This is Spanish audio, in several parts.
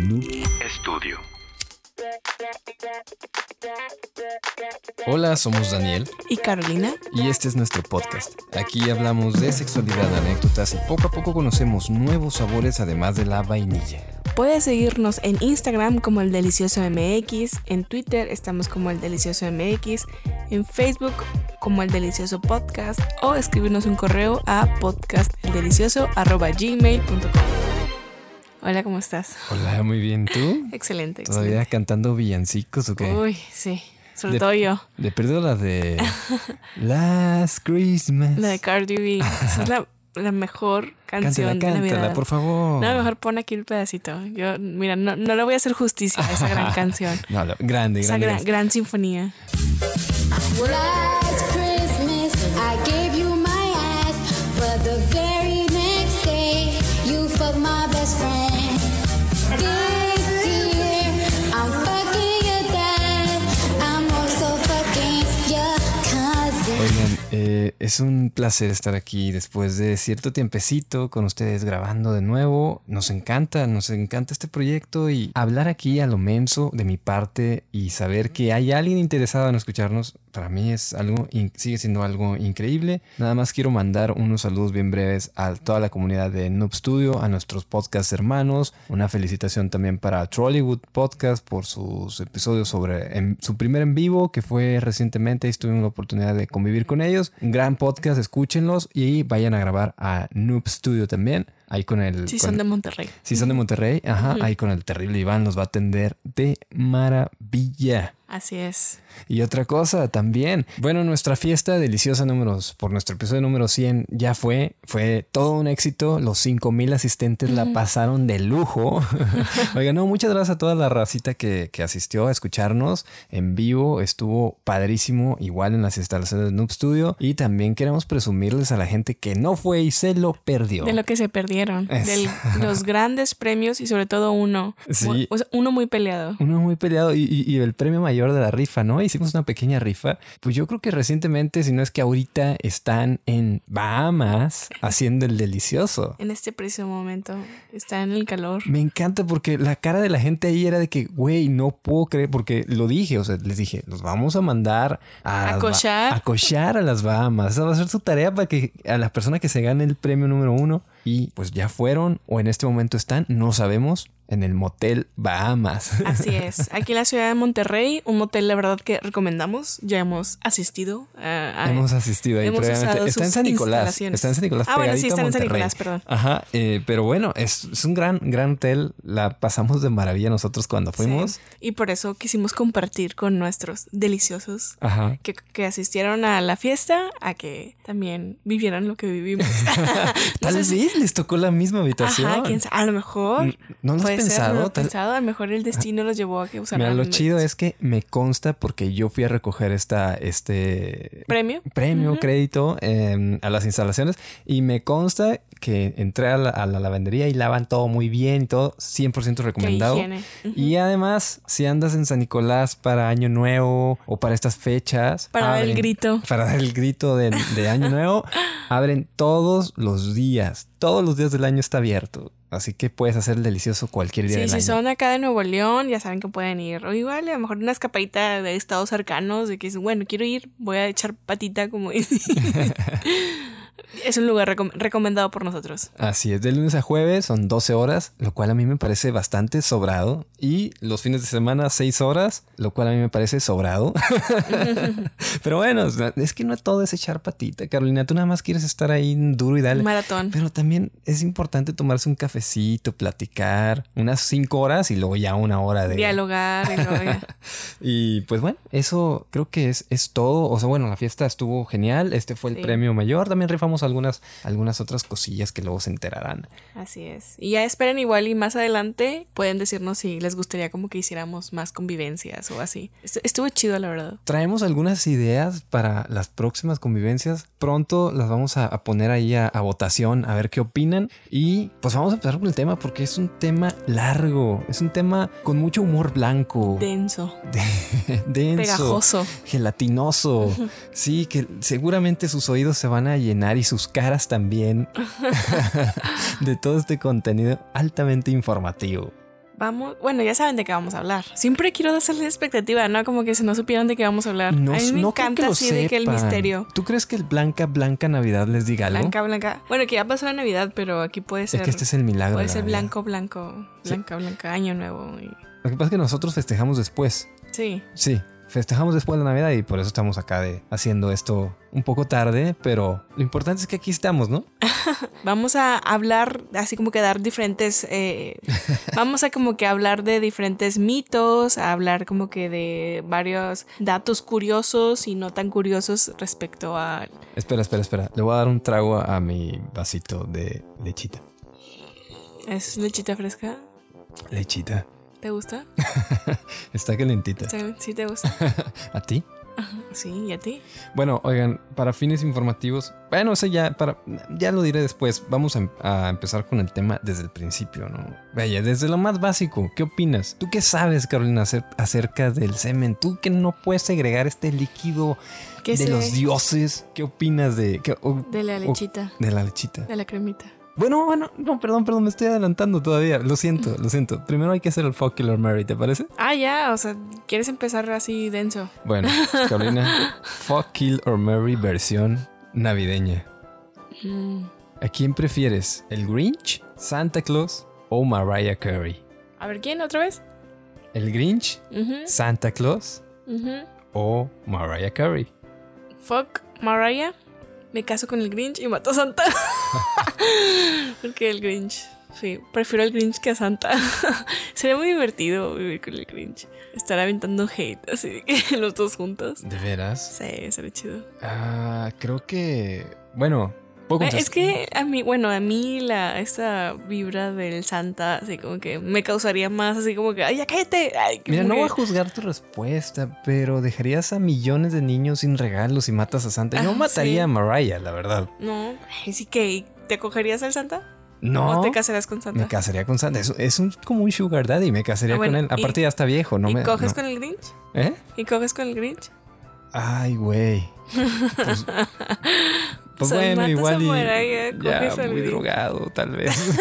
Noob Estudio. Hola, somos Daniel y Carolina. y este es nuestro podcast. Aquí hablamos de sexualidad, anécdotas y poco a poco conocemos nuevos sabores además de la vainilla. Puedes seguirnos en Instagram como el Delicioso MX, en Twitter estamos como el Delicioso MX, en Facebook como el Delicioso Podcast o escribirnos un correo a podcasteldelicioso.gmail.com Hola, ¿cómo estás? Hola, muy bien. ¿Tú? Excelente. ¿Todavía cantando villancicos o qué? Uy, sí, sobre De- todo yo. De perdido la de Last Christmas. La de Cardi B. Esa es la, la mejor Cántala, canción de cántala, Navidad. por favor. No, mejor pon aquí el pedacito. Yo, mira, no, no le voy a hacer justicia a esa gran canción. No, no, grande, Esa grande. gran, grande. gran sinfonía. Well, eh, es un placer estar aquí después de cierto tiempecito con ustedes grabando de nuevo. Nos encanta, nos encanta este proyecto y hablar aquí a lo menso de mi parte y saber que hay alguien interesado en escucharnos, para mí es algo, sigue siendo algo increíble. Nada más quiero mandar unos saludos bien breves a toda la comunidad de Noob Studio, a nuestros podcast hermanos. Una felicitación también para Trollywood Podcast por sus episodios sobre en- su primer en vivo que fue recientemente y tuvimos la oportunidad de convivir con ellos. Gran podcast, escúchenlos y vayan a grabar a Noob Studio también. Ahí con el... Sí, con- son de Monterrey. si son de Monterrey, ajá, ahí con el terrible Iván los va a atender de maravilla. Así es. Y otra cosa también. Bueno, nuestra fiesta deliciosa números por nuestro episodio número 100 ya fue. Fue todo un éxito. Los 5000 asistentes la pasaron de lujo. Oigan, no, muchas gracias a toda la racita que, que asistió a escucharnos en vivo. Estuvo padrísimo, igual en las instalaciones de Noob Studio. Y también queremos presumirles a la gente que no fue y se lo perdió. De lo que se perdieron. De los grandes premios y sobre todo uno. Sí. O sea, uno muy peleado. Uno muy peleado y, y- y el premio mayor de la rifa, ¿no? Hicimos una pequeña rifa. Pues yo creo que recientemente, si no es que ahorita están en Bahamas haciendo el delicioso. En este preciso momento. Está en el calor. Me encanta porque la cara de la gente ahí era de que, güey, no puedo creer, porque lo dije, o sea, les dije, los vamos a mandar a, A las cochar. Ba- a a las Bahamas. Esa va a ser su tarea para que a la persona que se gane el premio número uno y pues ya fueron o en este momento están, no sabemos, en el motel Bahamas. Así es. Aquí en la ciudad de Monterrey, un motel, la verdad, que recomendamos. Ya hemos asistido a. a- Hemos asistido ahí hemos previamente. Está en San Nicolás. Está en San Nicolás. Ah, bueno, sí, está en San. Nicolás, perdón. Ajá, eh, pero bueno, es, es un gran, gran hotel. La pasamos de maravilla nosotros cuando fuimos. Sí. Y por eso quisimos compartir con nuestros deliciosos Ajá. que, que asistieron a la fiesta a que también vivieran lo que vivimos. No Tal sé si- vez les tocó la misma habitación. Ajá, quién sabe. A lo mejor. ¿No Puede ser, pensado? no lo he Tal- pensado. A lo mejor el destino los llevó a que usaran. Mira, lo chido es que me consta porque yo fui a recoger esta, este ¿Premio? premio, crédito em, a las instalaciones y me consta que entré a la, a la lavandería y lavan todo muy bien y todo 100% recomendado. Y además, si andas en San Nicolás para Año Nuevo o para estas fechas, Para dar el grito. Para dar el grito de, de Año Nuevo, abren todos los días. Todos los días del año está abierto. Así que puedes hacer el delicioso cualquier día Sí, del si año. son acá de Nuevo León, ya saben que pueden ir. O igual, a lo mejor una escapadita de estados cercanos, de que dicen, bueno, quiero ir, voy a echar patita, como dice. es un lugar recom- recomendado por nosotros. Así es, de lunes a jueves son 12 horas, lo cual a mí me parece bastante sobrado. Y los fines de semana 6 horas, lo cual a mí me parece sobrado. Pero bueno, es que no todo es echar patita, Carolina. Tú nada más quieres estar ahí duro y dale. Maratón. Pero también es importante tomarse un cafecito, platicar unas 5 horas y luego ya una hora de... Dialogar y luego ya. Y pues bueno, eso creo que es, es todo. O sea, bueno, la fiesta estuvo genial. Este fue el Sí. premio mayor. También rifamos algunas, algunas otras cosillas que luego se enterarán. Así es. Y ya esperen igual y más adelante pueden decirnos si les gustaría como que hiciéramos más convivencias o así. Estu- Estuvo chido, la verdad. Traemos algunas ideas para las próximas convivencias. Pronto las vamos a, a poner ahí a, a votación, a ver qué opinan. Y pues vamos a empezar con el tema porque es un tema largo. Es un tema con mucho humor blanco. Denso. denso. Pegajoso. Gelatinoso. Sí, que seguramente sus oídos se van a llenar y sus caras también de todo este contenido altamente informativo. Vamos, bueno, ya saben de qué vamos a hablar. Siempre quiero hacerles expectativa, ¿no? Como que si no supieran de qué vamos a hablar. No, a mí me no creo encanta que así de que el misterio. ¿Tú crees que el Blanca, Blanca Navidad les diga algo? Blanca, blanca. Bueno, que ya pasó la Navidad, pero aquí puede ser. es que este es el milagro. puede ser Navidad. blanco, blanco, blanca, blanca, año nuevo. y- Lo que pasa es que nosotros festejamos después. Sí. Sí, festejamos después de Navidad y por eso estamos acá de haciendo esto un poco tarde, pero lo importante es que aquí estamos, ¿no? Vamos a hablar, así como que dar diferentes. eh, vamos a como que hablar de diferentes mitos, a hablar como que de varios datos curiosos y no tan curiosos respecto a. Espera, espera, espera. Le voy a dar un trago a mi vasito de lechita. ¿Es lechita fresca? Lechita. ¿Te gusta? Está calentita. ¿Sí sí te gusta? ¿A ti? Sí, ¿y a ti? Bueno, oigan, para fines informativos, bueno, eso ya, para, ya lo diré después. Vamos a, em- a empezar con el tema desde el principio, ¿no? Vaya, desde lo más básico, ¿qué opinas? ¿Tú qué sabes, Carolina, acer- acerca del semen? ¿Tú que no puedes segregar este líquido ¿Qué de sé? los dioses? ¿Qué opinas de, qué- o- De la o- lechita, de la lechita? de la cremita. Bueno, bueno, no, perdón, perdón, me estoy adelantando todavía. Lo siento, lo siento. Primero hay que hacer el fuck killer Mary, ¿te parece? Ah, ya, o sea, ¿quieres empezar así denso? Bueno, Carolina, fuck kill or Mary versión navideña. Mm. ¿A quién prefieres? ¿El Grinch, Santa Claus o Mariah Carey? A ver, ¿quién otra vez? ¿El Grinch, Santa Claus o Mariah Carey? Fuck Mariah. Me caso con el Grinch y mato a Santa. Porque el Grinch. Sí, prefiero el Grinch que a Santa. Sería muy divertido vivir con el Grinch. Estar aventando hate así que los dos juntos. ¿De veras? Sí, sería chido. Ah, creo que... Bueno, Es que a mí, bueno, a mí la, esa vibra del Santa, así como que me causaría más, así como que, ¡ay, ya cállate! Ay, Mira, no voy a juzgar tu respuesta, pero dejarías a millones de niños sin regalos y matas a Santa. Yo Ah, mataría sí. a Mariah, la verdad. No, ay, sí que, ¿te cogerías al Santa? No. ¿O te casarás con Santa? Me casaría con Santa. Es, es un, como un sugar daddy. Me casaría Ah, bueno, con él. y- Aparte ya está viejo, ¿no? ¿Y me, coges no. con el Grinch? ¿Eh? ¿Y coges con el Grinch? Ay, güey. Pues, pues bueno, igual y Mariah, ya muy drogado, tal vez.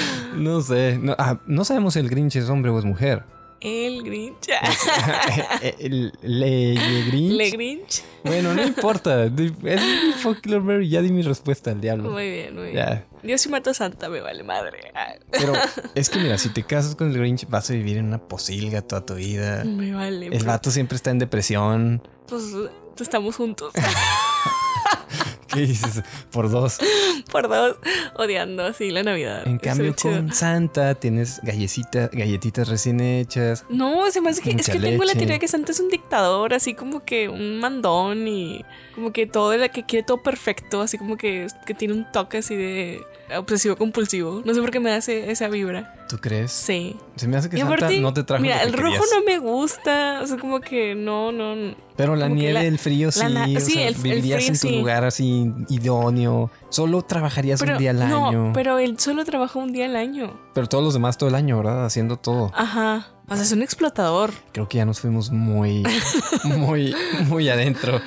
no sé. No, ah, no sabemos si el Grinch es hombre o es mujer. El Grinch. el, le, le Grinch. Le Grinch. Bueno, no importa. Es Lord Mary. Ya di mi respuesta al diablo. Muy bien, muy bien. Ya. Yo si mato a Santa, me vale madre. Ah, Pero es que mira, si te casas con el Grinch, vas a vivir en una posilga toda tu vida. Me vale. El vato siempre está en depresión. Pues estamos juntos. ¿Qué dices? Por dos. Por dos, odiando así la Navidad. En cambio, con Santa tienes gallecita, galletitas recién hechas. No, se me hace que es que tengo la teoría que Santa es un dictador, así como que un mandón y como que todo la que quiere todo perfecto, así como que, que tiene un toque así de obsesivo compulsivo. No sé por qué me hace esa vibra. ¿Tú crees? Sí. Se me hace que Santa aparte, no te trajo mira, lo que el rojo querías. no me gusta, o sea, como que no, no. Pero la nieve, la- el frío sí, la o sí, sea, el- el vivirías frío en tu sí. lugar así idóneo. Solo trabajarías Pero un día al no, año. Pero... pero él solo trabaja un día al año. todos los demás todo el año, ¿verdad? Haciendo todo. Ajá. O sea, es un explotador. Creo que ya nos fuimos muy, muy, muy adentro.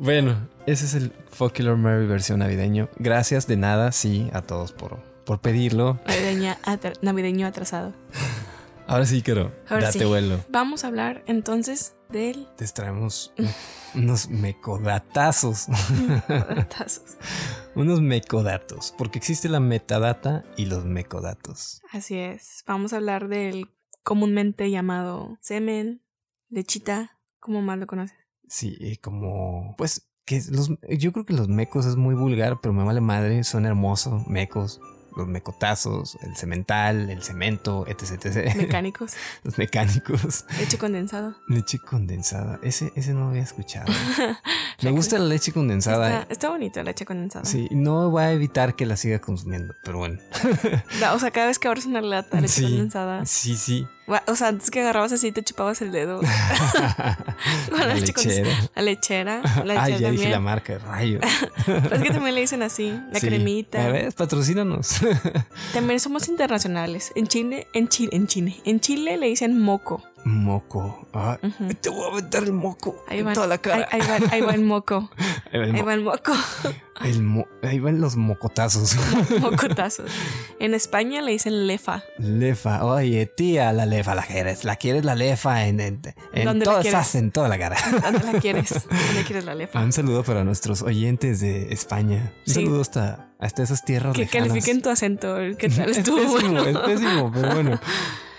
Bueno, ese es el Fuck Killer Mary versión navideño. Gracias de nada, sí, a todos por, por pedirlo. Navideña navideño atrasado. Ahora sí, quiero. Ahora Date sí. vuelo. Vamos a hablar entonces del Te traemos un- unos mecodatazos. tazos. unos mecodatos. Porque existe la metadata y los mecodatos. Así es. Vamos a hablar del comúnmente llamado semen, lechita, como más lo conoces. Sí, y como. Pues. Que los, yo creo que los mecos es muy vulgar, pero me vale madre. Son hermosos, mecos. Los mecotazos, el cemental, el cemento, etc. etc. Mecánicos, los mecánicos. leche condensado. Leche condensada. Ese, ese no lo había escuchado. Me gusta la leche condensada. Está, está bonito la leche condensada. Sí, no voy a evitar que la siga consumiendo, pero bueno. O sea, cada vez que abres una lata de leche Sí, condensada. sí, sí. O sea, antes que agarrabas así te chupabas el dedo. Con la la lechera. La lechera. La lechera ya dije la marca, rayo. Pero es que también le dicen así, la Sí. cremita. A ver, patrocínanos. También somos internacionales. En Chile, en Chile, en Chile, en Chile le dicen moco. Moco. Ah, Te voy a meter el moco Ahí en va, toda la cara. Ahí, ahí va, ahí va el moco. Ahí va el Ahí mo- va el moco. el mo- ahí van los mocotazos. Mocotazos. En España le dicen lefa. lefa. Oye, tía, la lefa la quieres. La quieres la lefa en, en, en ¿Dónde la toda, quieres? estás en toda la cara. ¿Dónde la quieres? ¿Dónde quieres la lefa? Un saludo para nuestros oyentes de España. Un Sí. saludo hasta, hasta esas tierras Que lejanas. califiquen tu acento. ¿Qué tal Es estuvo? pésimo, bueno? es pésimo, pero bueno.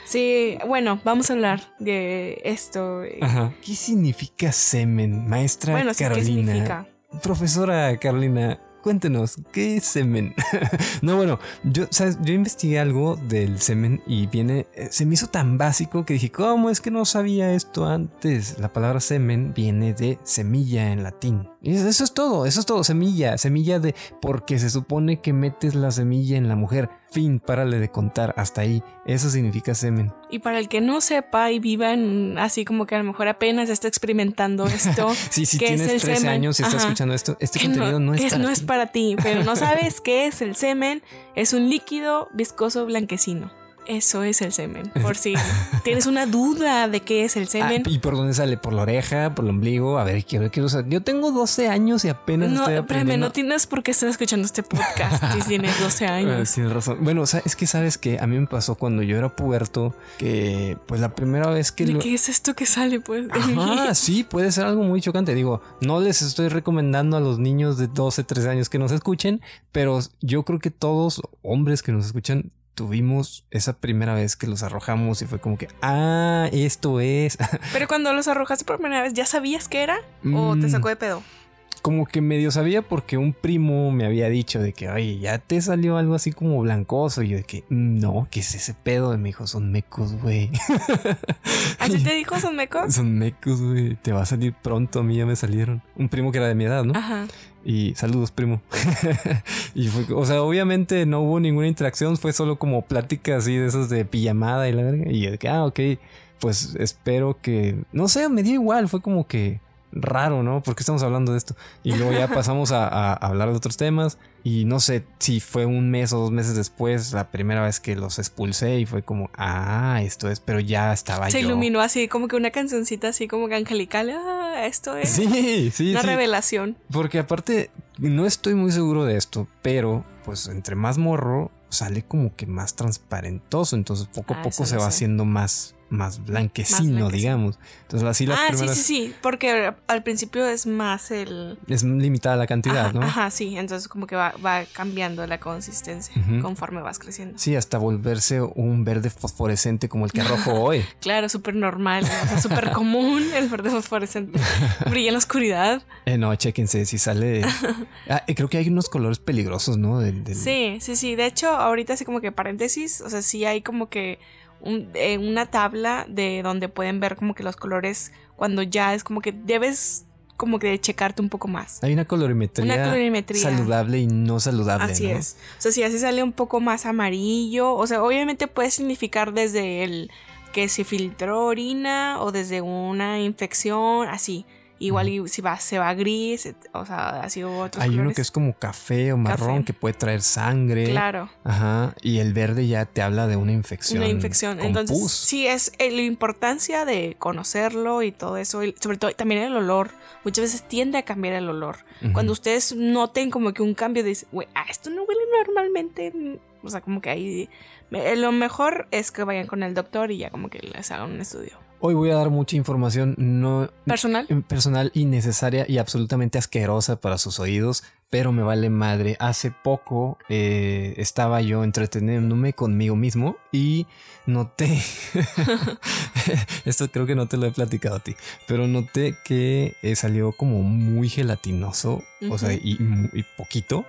Sí, bueno, vamos a hablar de esto. Ajá. ¿Qué significa semen, maestra Bueno, sí, ¿qué Carolina? significa? Profesora Carolina, cuéntenos, ¿qué es semen? no, bueno, yo, ¿sabes? yo investigué algo del semen y viene, eh, se me hizo tan básico que dije, ¿cómo es que no sabía esto antes? La palabra semen viene de semilla en latín. Y eso es todo, eso es todo, semilla, semilla de, porque se supone que metes la semilla en la mujer. Fin, párale de contar, hasta ahí. Eso significa semen. Y para el que no sepa y viva en, así como que a lo mejor apenas está experimentando esto, Sí, si ¿qué es tienes el 13 semen? años y estás Ajá. escuchando esto, este que contenido no, es, es, para no ti. es para ti, pero no sabes qué es el semen. Es un líquido viscoso blanquecino. Eso es el semen. Por si tienes una duda de qué es el Ah, semen. ¿Y por dónde sale? ¿Por la oreja? ¿Por el ombligo? A ver, quiero, quiero saber. Yo tengo 12 años y apenas no, estoy espérame, aprendiendo. no tienes por qué estar escuchando este podcast si tienes 12 Ah, años. tienes razón. Bueno, o sea, es que sabes que a mí me pasó cuando yo era puberto que pues la primera vez que ¿De lo... qué es esto que sale, pues? Ajá, sí, puede ser algo muy chocante. Digo, no les estoy recomendando a los niños de 12, 13 años que nos escuchen, pero yo creo que todos hombres que nos escuchan tuvimos esa primera vez que los arrojamos y fue como que, ah, esto es. Pero cuando los arrojaste por primera vez, ¿ya sabías qué era? ¿O te Mm. sacó de pedo? Como que medio sabía porque un primo me había dicho de que, oye, ya te salió algo así como blancoso. Y yo de que, "Mm, no, ¿qué es ese pedo? Y me dijo, son mecos, güey. ¿Así te dijo son mecos? son mecos, güey. Te va a salir pronto. A mí ya me salieron. Un primo que era de mi edad, ¿no? Ajá. Y saludos, primo. y fue, o sea, obviamente no hubo ninguna interacción. Fue solo como plática así de esos de pijamada y la verga. Y yo de que, ah, ok. Pues espero que. No sé, me dio igual. Fue como que raro, ¿no? ¿Por qué estamos hablando de esto? Y luego ya pasamos a, a hablar de otros temas. Y no sé si fue un mes o dos meses después la primera vez que los expulsé y fue como, ah, esto es, pero ya estaba Se yo. iluminó así, como que una cancioncita así como que angelical. Ah, esto es Sí, sí, una sí. revelación. Porque aparte, no estoy muy seguro de esto, pero pues entre más morro sale como que más transparentoso. Entonces poco a Ah, poco se va sé. haciendo más, más blanquecino, digamos. Entonces así las ah, sí, primeras sí, sí. Porque al principio es más el. es limitada la cantidad, ajá, ¿no? ajá, sí. Entonces como que va, va cambiando la consistencia conforme vas creciendo. Sí, hasta volverse un verde fosforescente como el que arrojo hoy. Claro, súper normal, o sea, súper común el verde fosforescente. Brilla en la oscuridad. Eh, no, chéquense si sale. Ah, eh, creo que hay unos colores peligrosos, ¿no? Del- del- Sí, sí, sí. De hecho, ahorita así como que paréntesis, o sea, sí hay como que un- eh, una tabla de donde pueden ver como que los colores cuando ya es como que debes como que de checarte un poco más. Hay una colorimetría, Una colorimetría. saludable y no saludable. Así ¿no? es. O sea, si así sale un poco más amarillo, o sea, obviamente puede significar desde el que se filtró orina o desde una infección, así. Igual y si va, se va gris, o sea, así hubo otros Hay uno que es como café o marrón Café. que puede traer sangre. Claro. Ajá. Y el verde ya te habla de una infección. Una infección. con Entonces, pus. sí, es eh, la importancia de conocerlo y todo eso. y sobre todo también el olor. Muchas veces tiende a cambiar el olor. Cuando ustedes noten como que un cambio de, güey, ah, esto no huele normalmente. mm", O sea, como que ahí. Lo mejor es que vayan con el doctor y ya como que les hagan un estudio. Hoy voy a dar mucha información no Personal. personal innecesaria y absolutamente asquerosa para sus oídos, pero me vale madre. Hace poco eh, estaba yo entreteniéndome conmigo mismo y noté, esto creo que no te lo he platicado a ti, pero noté que eh, salió como muy gelatinoso, o sea, y poquito.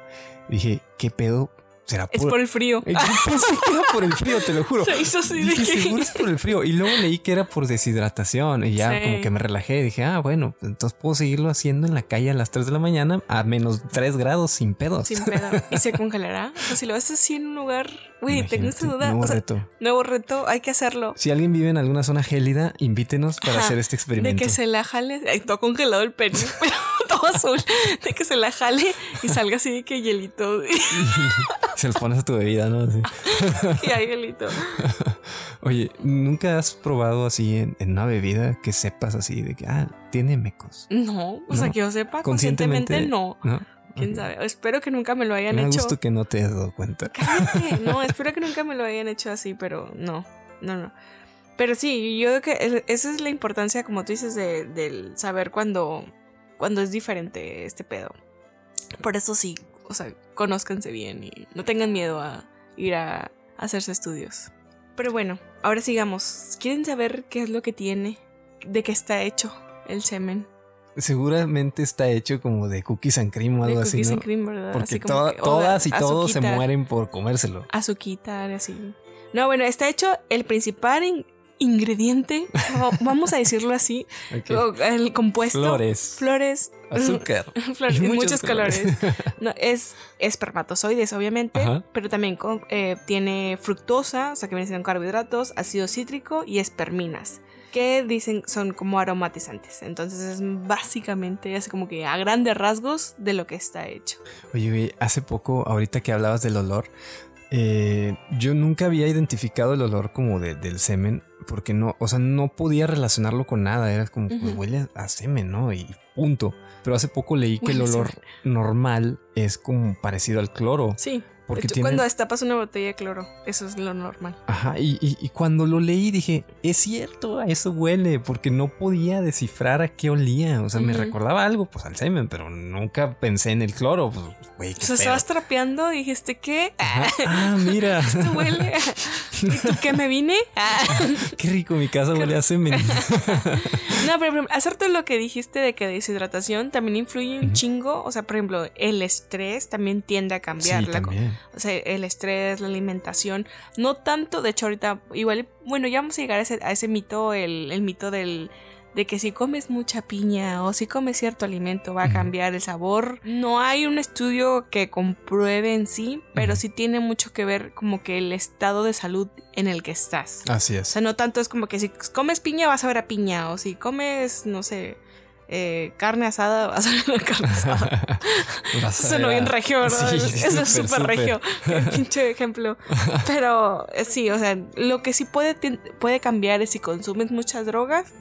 Dije, ¿qué pedo? ¿Será Es por, por el frío. Yo pensé que era por el frío, te lo juro. Se hizo así de Dije, que- seguro es por el frío. Y luego leí que era por deshidratación. Y ya Sí. como que me relajé. Dije, ah, bueno, entonces puedo seguirlo haciendo en la calle a las 3 de la mañana a menos 3 grados sin pedos. Sin pedo. ¿Y se congelará? O sea, si lo ves así en un lugar. Güey, tengo esa duda. nuevo o sea, reto. nuevo reto, hay que hacerlo. Si alguien vive en alguna zona gélida, invítenos para Ajá, hacer este De experimento. que se la jale. Ay, todo congelado el pene, pero todo azul. De que se la jale y salga así de que hielito. Se los pones a tu bebida, ¿no? Así. y hay hielito. Oye, ¿nunca has probado así en, en una bebida que sepas así de que, ah, tiene mecos? No, o sea, que yo sepa, conscientemente, no. ¿No? ¿Quién sabe? Espero que nunca me lo hayan Me hecho. gusto que no te has dado cuenta. Cállate. No, espero que nunca me lo hayan hecho así, pero no, no, no. Pero sí, yo creo que es- esa es la importancia, como tú dices, de, del saber cuando, cuando es diferente este pedo. Por eso sí, o sea, conózcanse bien y no tengan miedo a ir a, hacerse estudios. Pero bueno, ahora sigamos. ¿Quieren saber qué es lo que tiene? ¿De qué está hecho el semen? Seguramente está hecho como de cookies and cream o algo de así, cookies ¿no? and cream, ¿verdad? Porque Así como toda- que- o de todas y todos se mueren por comérselo. azuquita, así. No, bueno, está hecho el principal in- ingrediente, vamos a decirlo así, el compuesto. Flores, Flores. azúcar. flores, y muchos colores. No, es espermatozoides, obviamente, Ajá. pero también con- eh, tiene fructosa, o sea que vienen siendo carbohidratos, ácido cítrico y esperminas, que dicen son como aromatizantes. Entonces es básicamente, así como que a grandes rasgos de lo que está hecho. Oye, güey, hace poco, ahorita que hablabas del olor, eh, yo nunca había identificado el olor como de- del semen, porque no, o sea, no podía relacionarlo con nada, era como, pues, Ujú. huele a semen, ¿no? Y punto. Pero hace poco leí que el Huele olor normal es como parecido al cloro. Sí. Porque tiene- Cuando destapas una botella de cloro, eso es lo normal. Ajá, y, y- y cuando lo leí dije, es cierto, a eso huele, porque no podía descifrar a qué olía. O sea, me recordaba algo, pues al semen, pero nunca pensé en el cloro. Pues, güey, O qué sea, pedo. estabas trapeando y dijiste, ¿qué? Ajá. Ah, mira. Esto huele. ¿Y tú qué me vine? Ah. Qué rico, mi casa huele a semen. No, pero, pero hacerte lo que dijiste de que deshidratación también influye un chingo. O sea, por ejemplo, el estrés también tiende a cambiar. Sí, la también. O sea, el estrés, la alimentación. No tanto, de hecho, ahorita, igual, bueno, ya vamos a llegar a ese, a ese mito, el, el mito del. De que si comes mucha piña o si comes cierto alimento va a cambiar el sabor. No hay un estudio que compruebe en sí, pero sí tiene mucho que ver como que el estado de salud en el que estás. Así O es. sea, no tanto es como que si comes piña vas a ver a piña, o si comes, no sé, eh, carne asada vas a ver a carne asada. Suena bien regio, ¿verdad? Sí, Eso es súper, regio. Pinche ejemplo. Pero eh, sí, o sea, lo que sí puede, puede cambiar es si consumes muchas drogas,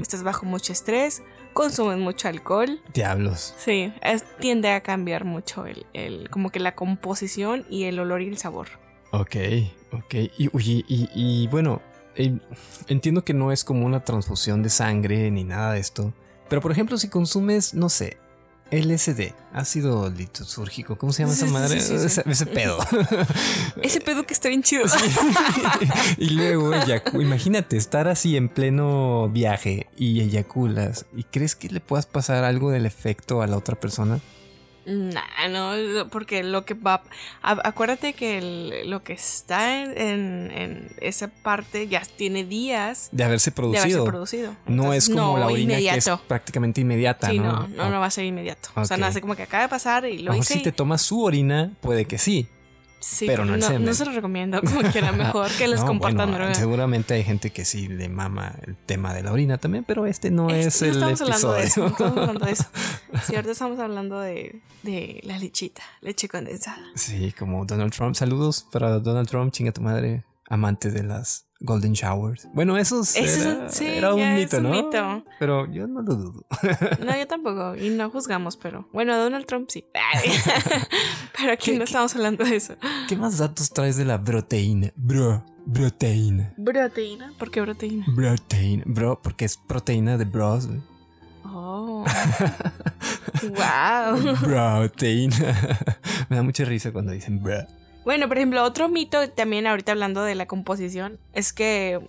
estás bajo mucho estrés, consumes mucho alcohol. Diablos. Sí, es- tiende a cambiar mucho el, el- como que la composición y el olor y el sabor. Ok, ok. Y, y, y bueno, eh, entiendo que no es como una transfusión de sangre ni nada de esto. Pero por ejemplo, si consumes, no sé, LSD, ácido litusúrgico, ¿cómo se llama Sí, esa madre? sí, sí, sí. Ese, ese pedo. Ese pedo que está bien chido. y luego imagínate estar así en pleno viaje y eyaculas y crees que le puedas pasar algo del efecto a la otra persona. Nah, no, porque lo que va. acuérdate que el- lo que está en, en- esa parte ya tiene días De haberse de haberse producido. producido. no Entonces, es como no, la orina que es inmediato. prácticamente inmediata, Sí, ¿no? no, no, no va a ser inmediato. O sea, hace como que acaba de pasar y lo mejor hice. si te tomas su orina, puede que sí. Sí, pero no el semen. no se lo recomiendo. Como quiera, mejor que les No, compartan bueno. Seguramente hay gente que sí le mama el tema de la orina también, pero este no Este, es no el estamos hablando de eso. episodio. No estamos hablando de eso. Sí, ahorita estamos hablando de, de la lechita, leche condensada. Sí, como Donald Trump. Saludos para Donald Trump, chinga tu madre, amante de las Golden Showers. Bueno, eso era, un- sí, era un es mito, un ¿no? mito. Pero yo no lo dudo. No, yo tampoco. Y no juzgamos, pero. Bueno, Donald Trump sí. pero aquí ¿Qué- no estamos hablando de eso. ¿Qué más datos traes de la proteína? Bro, proteína. ¿Proteína? ¿Por qué proteína? Proteína. Bro, porque es proteína de bros. Oh. wow. Proteína. Me da mucha risa cuando dicen bro. Bueno, por ejemplo, otro mito también ahorita hablando de la composición es que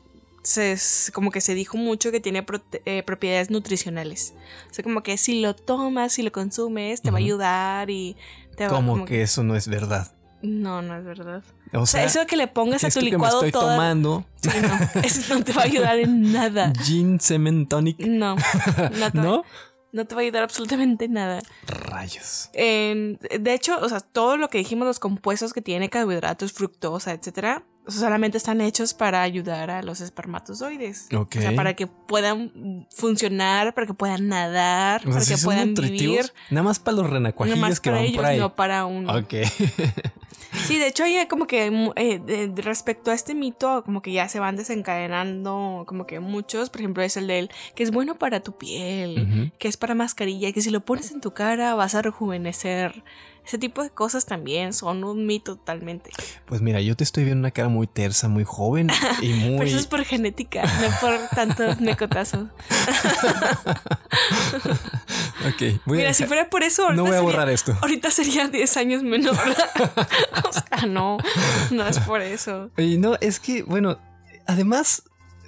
se, como que se dijo mucho que tiene eh, propiedades nutricionales. O sea, como que si lo tomas, si lo consumes, te va a ayudar y te va Como que eso no es verdad. No, no es verdad. O O sea, sea, eso que le pongas a tu que me licuado estoy toda- tomando Sí, no, eso no te va a ayudar en nada. gin semen tonic, No, no te, ¿no? No te va a ayudar absolutamente nada. Rayos. De hecho, o sea, todo lo que dijimos, los compuestos que tiene carbohidratos, fructosa, etcétera, solamente están hechos para ayudar a los espermatozoides. Ok. O sea, para que puedan funcionar, para que puedan nadar, O sea, para ¿sí que puedan vivir. Nada más para los renacuajillos que van ellos, por ahí. no para uno. Ok. Sí, de hecho, hay como que eh, respecto a este mito, como que ya se van desencadenando, como que muchos, por ejemplo, es el del que es bueno para tu piel, que es para mascarilla, que si lo pones en tu cara vas a rejuvenecer. Ese tipo de cosas también son un mito totalmente. Pues mira, yo te estoy viendo una cara muy tersa, muy joven y Pero muy... eso es por genética, no por tanto mecotazo. Ok, voy a Mira, si fuera por eso, No voy a sería- borrar esto. Ahorita sería 10 años menor. o sea, no, no es por eso. Oye, no, es que, bueno, además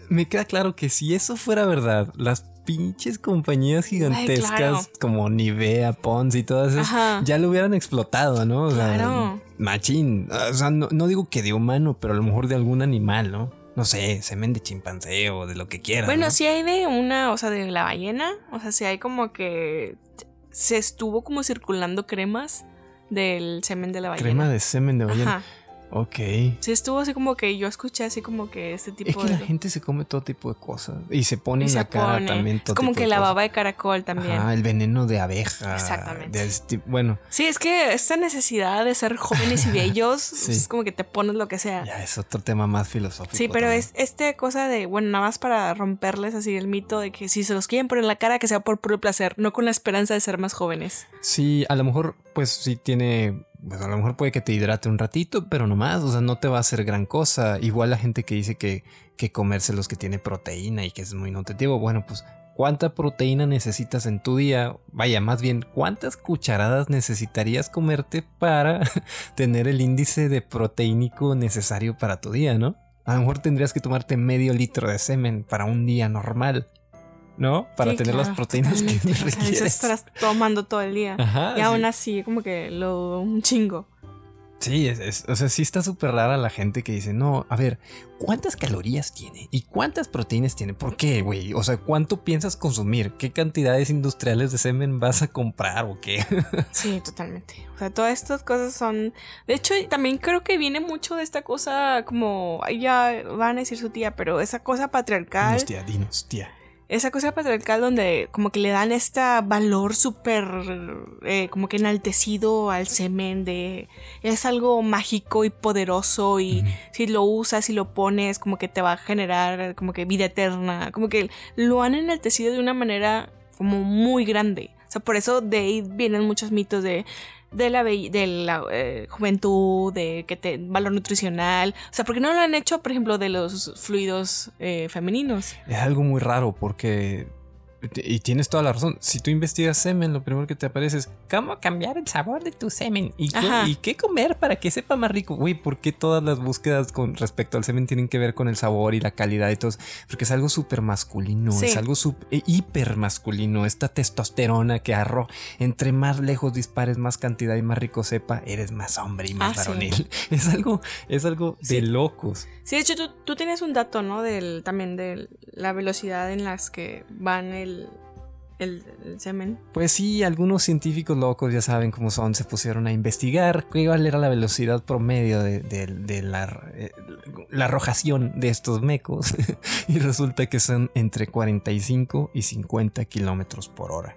me queda claro que si eso fuera verdad, las pinches compañías gigantescas claro. como Nivea, Pons y todas esas Ajá. ya lo hubieran explotado, ¿no? O sea, Claro. machín. O sea, no, no digo que de humano, pero a lo mejor de algún animal, ¿no? No sé, semen de chimpancé o de lo que quieras. Bueno, ¿no? sí hay de una, o sea, de la ballena. O sea, sí hay como que se estuvo como circulando cremas del semen de la ballena. Crema de semen de ballena. Ajá. Ok. Sí estuvo así como que yo escuché así como que este tipo Es que de... la gente se come todo tipo de cosas y se pone y en se la cara pone. también todo Es como tipo que de la baba de caracol también. Ajá, el veneno de abeja. Exactamente. de tipo- bueno, Sí, es que esta necesidad de ser jóvenes y bellos Sí. es como que te pones lo que sea. ya es otro tema más filosófico. Sí, pero también. es este cosa de, bueno, nada más para romperles así el mito de que si se los quieren poner en la cara, que sea por puro placer, no con la esperanza de ser más jóvenes. Sí, a lo mejor, pues sí tiene. Pues a lo mejor puede que te hidrate un ratito, pero no más. O sea, no te va a hacer gran cosa. Igual la gente que dice que, que comerse los que tiene proteína y que es muy nutritivo. Bueno, pues, ¿cuánta proteína necesitas en tu día? Vaya, más bien, ¿cuántas cucharadas necesitarías comerte para tener el índice de proteínico necesario para tu día, no? A lo mejor tendrías que tomarte medio litro de semen para un día normal, ¿no? Para Sí, tener las proteínas que eso requieres. estás tomando todo el día. Ajá, y aún sí. así, como que lo un chingo. Sí, es, es- o sea, sí está súper rara la gente que dice, no, a ver, ¿cuántas calorías tiene? ¿Y cuántas proteínas tiene? ¿Por qué, güey? O sea, ¿cuánto piensas consumir? ¿Qué cantidades industriales de semen vas a comprar o qué? Sí, totalmente. O sea, todas estas cosas son. De hecho, también creo que viene mucho de esta cosa como. Ya van a decir su tía, pero esa cosa patriarcal. Dinos, tía, dinos, tía. Esa cosa patriarcal donde como que le dan este valor súper eh, como que enaltecido al semen de es algo mágico y poderoso y si lo usas y lo pones como que te va a generar como que vida eterna, como que lo han enaltecido de una manera como muy grande. O sea, por eso de ahí vienen muchos mitos de de la, de la eh, juventud, de que te valor nutricional. O sea, ¿por qué no lo han hecho, por ejemplo, de los fluidos eh, femeninos? Es algo muy raro porque... Y tienes toda la razón. Si tú investigas semen, lo primero que te aparece es cómo cambiar el sabor de tu semen y, qué comer para que sepa más rico. Güey, ¿por qué todas las búsquedas con respecto al semen tienen que ver con el sabor y la calidad y todo? Porque es algo súper masculino, Sí. es algo eh, hiper masculino. Esta testosterona que arro, entre más lejos dispares, más cantidad y más rico sepa, eres más hombre y más Ah, sí. varonil. Es algo, es algo de locos. Sí, de hecho, tú, tú tienes un dato, ¿no? Del, también de la velocidad en las que van el, el, semen. Pues sí, algunos científicos locos, ya saben cómo son, se pusieron a investigar cuál era la velocidad promedio de, de- de la, eh, la arrojación de estos mecos y resulta que son entre 45 y 50 kilómetros por hora.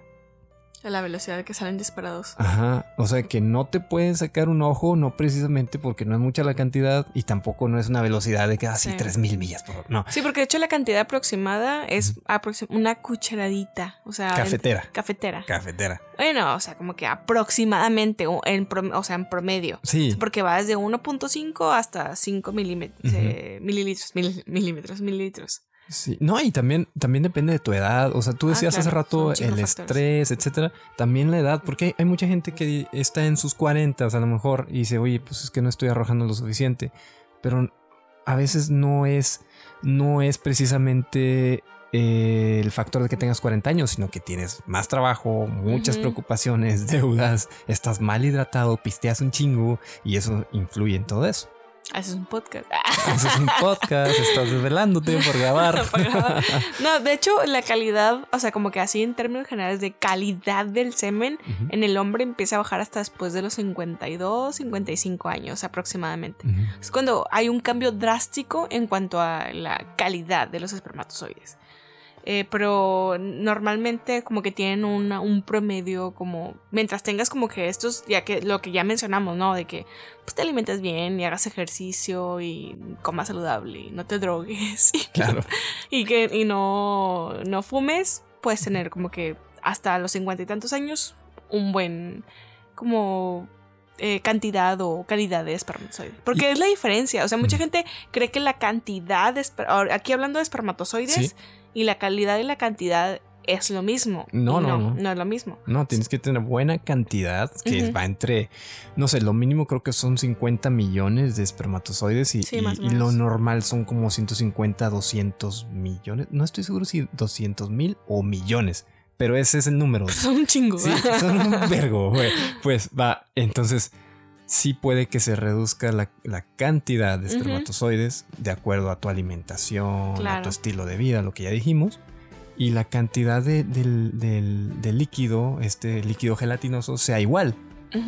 A la velocidad de que salen disparados. Ajá, o sea que no te pueden sacar un ojo, no precisamente porque no es mucha la cantidad y tampoco no es una velocidad de casi Sí. 3000 millas por hora. No, Sí, porque de hecho la cantidad aproximada es aproxim- una cucharadita. O sea, cafetera. en- cafetera. Cafetera. Bueno, o sea, como que aproximadamente, o, en o sea, en promedio. Sí. Porque va desde 1.5 hasta 5 milímetros, eh, mililitros, mil- milímetros, mililitros. Sí, no, y también, también depende de tu edad. O sea, tú Ah, decías hace rato el factores. estrés, etcétera. También la edad, porque hay, hay mucha gente que está en sus 40 a lo mejor y dice, oye, pues es que no estoy arrojando lo suficiente. Pero a veces no es, no es precisamente eh, el factor de que tengas 40 años, sino que tienes más trabajo, muchas preocupaciones, deudas, estás mal hidratado, pisteas un chingo y eso influye en todo eso. Haces un podcast. Haces un podcast, estás desvelándote por grabar. No, de hecho, la calidad, o sea, como que así en términos generales de calidad del semen en el hombre empieza a bajar hasta después de los 52, 55 años aproximadamente. Es cuando hay un cambio drástico en cuanto a la calidad de los espermatozoides. Eh, pero normalmente como que tienen una- un promedio como mientras tengas como que estos ya que lo que ya mencionamos no de que pues te alimentas bien y hagas ejercicio y comas saludable y no te drogues y, Claro. y que y no no fumes puedes tener como que hasta los cincuenta y tantos años un buen como eh, cantidad o calidad de espermatozoides. Porque es la diferencia. O sea, mucha Mm. gente cree que la cantidad de... Aquí hablando de espermatozoides Sí. y la calidad y la cantidad es lo mismo. No, Y no, no. No es lo mismo. No, tienes que tener buena cantidad, que va entre, no sé, lo mínimo creo que son 50 millones de espermatozoides y, Sí, y- lo normal son como 150, 200 millones. No estoy seguro si 200 mil o millones, pero ese es el número. Son un chingo. Sí, son un vergo, güey. Pues va, entonces sí puede que se reduzca la, la cantidad de espermatozoides de acuerdo a tu alimentación, a tu estilo de vida, lo que ya dijimos. Y la cantidad de- del, del- del líquido, este líquido gelatinoso, sea igual.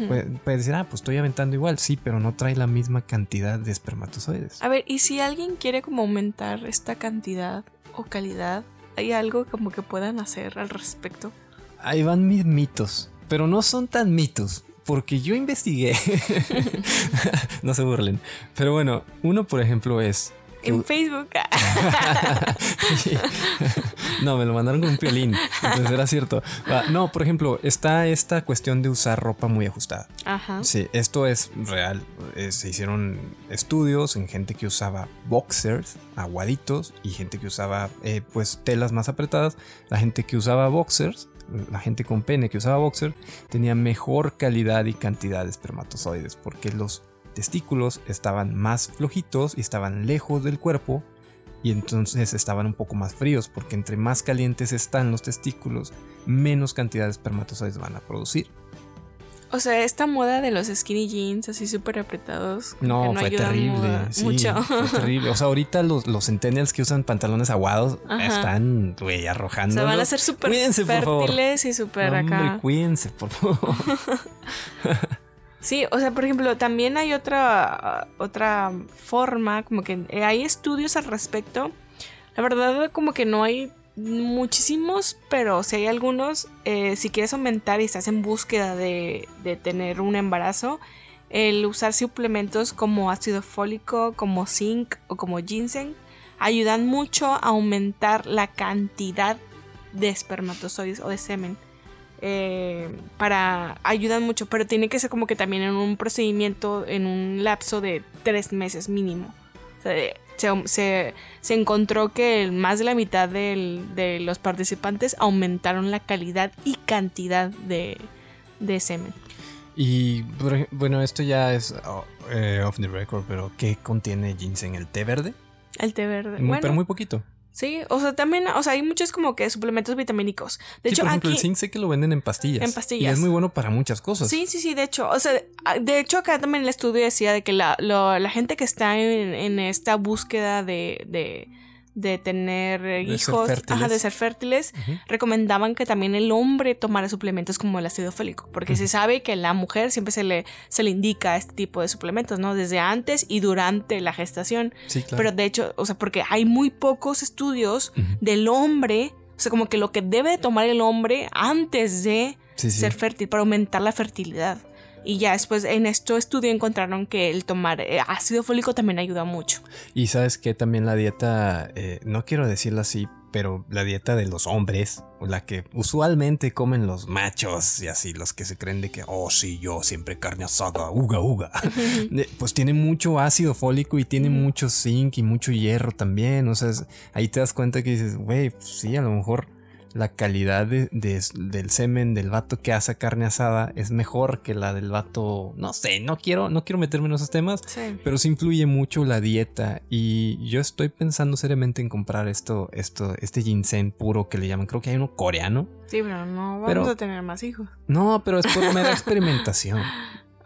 Puede, puede decir, ah, pues estoy aventando igual, sí, pero no trae la misma cantidad de espermatozoides. A ver, y si alguien quiere como aumentar esta cantidad o calidad, ¿hay algo como que puedan hacer al respecto? Ahí van mis mitos, pero no son tan mitos, porque yo investigué. no se burlen. Pero bueno, uno, por ejemplo, es. En Facebook. Sí. no, me lo mandaron con un piolín. Entonces era cierto. Va, No, por ejemplo, está esta cuestión de usar ropa muy ajustada. Ajá. Sí, esto es real. Eh, se hicieron estudios en gente que usaba boxers aguaditos y gente que usaba eh, pues telas más apretadas. La gente que usaba boxers, la gente con pene que usaba boxer, tenía mejor calidad y cantidad de espermatozoides porque los testículos estaban más flojitos y estaban lejos del cuerpo y entonces estaban un poco más fríos porque entre más calientes están los testículos, menos cantidad de espermatozoides van a producir. O sea, esta moda de los skinny jeans así súper apretados. No, fue terrible. sí, mucho. Fue terrible. O sea, ahorita los, los centennials que usan pantalones aguados Ajá. están, güey, O arrojando. sea, van a ser súper Cuídense, por favor. fértiles y súper acá. cuídense, por favor. Sí, o sea, por ejemplo, también hay otra, otra forma, como que hay estudios al respecto. La verdad, como que no hay muchísimos, pero si hay algunos, eh, si quieres aumentar y estás en búsqueda de, de tener un embarazo, el usar suplementos como ácido fólico, como zinc o como ginseng, ayudan mucho a aumentar la cantidad de espermatozoides o de semen eh, para ayudan mucho, pero tiene que ser como que también en un procedimiento, en un lapso de tres meses mínimo. O sea, de- se, se- se encontró que más de la mitad del- de los participantes aumentaron la calidad y cantidad de, de semen. Y bueno, esto ya es oh, eh, off the record, pero ¿qué contiene ginseng? ¿El té verde? El té verde. Muy- bueno, pero muy poquito. Sí, o sea, también, o sea, hay muchos como que suplementos vitamínicos. De Sí, hecho, por ejemplo, aquí... el zinc sé que lo venden en pastillas. En Y pastillas. es muy bueno para muchas cosas. Sí, sí, sí, de hecho, o sea, a- de hecho acá también el estudio decía de que la, lo- la gente que está en, en esta búsqueda de, de, de tener eh, De hijos, ajá, de ser fértiles, recomendaban que también el hombre tomara suplementos como el ácido fólico, porque se sabe que la mujer siempre se le, se le indica este tipo de suplementos, ¿no? Desde antes y durante la gestación. Sí, claro. Pero de hecho, o sea, porque hay muy pocos estudios del hombre, o sea, como que lo que debe de tomar el hombre antes de Sí, sí. ser fértil, para aumentar la fertilidad. Y ya después en este estudio encontraron que el tomar eh, ácido fólico también ayuda mucho. Y sabes que también la dieta, eh, no quiero decirlo así, pero la dieta de los hombres, o la que usualmente comen los machos y así, los que se creen de que, oh sí, yo siempre carne asada, uga, uga, pues tiene mucho ácido fólico y tiene mucho zinc y mucho hierro también. O sea, es- ahí te das cuenta que dices, güey, pues sí, a lo mejor la calidad de- de- del semen del vato que hace carne asada es mejor que la del vato, no sé, no quiero, no quiero meterme en esos temas. Sí. Pero sí influye mucho la dieta y yo estoy pensando seriamente en comprar esto, esto, este ginseng puro que le llaman. Creo que hay uno coreano. Sí, pero no vamos Pero- a tener más hijos. No, pero es por mera experimentación.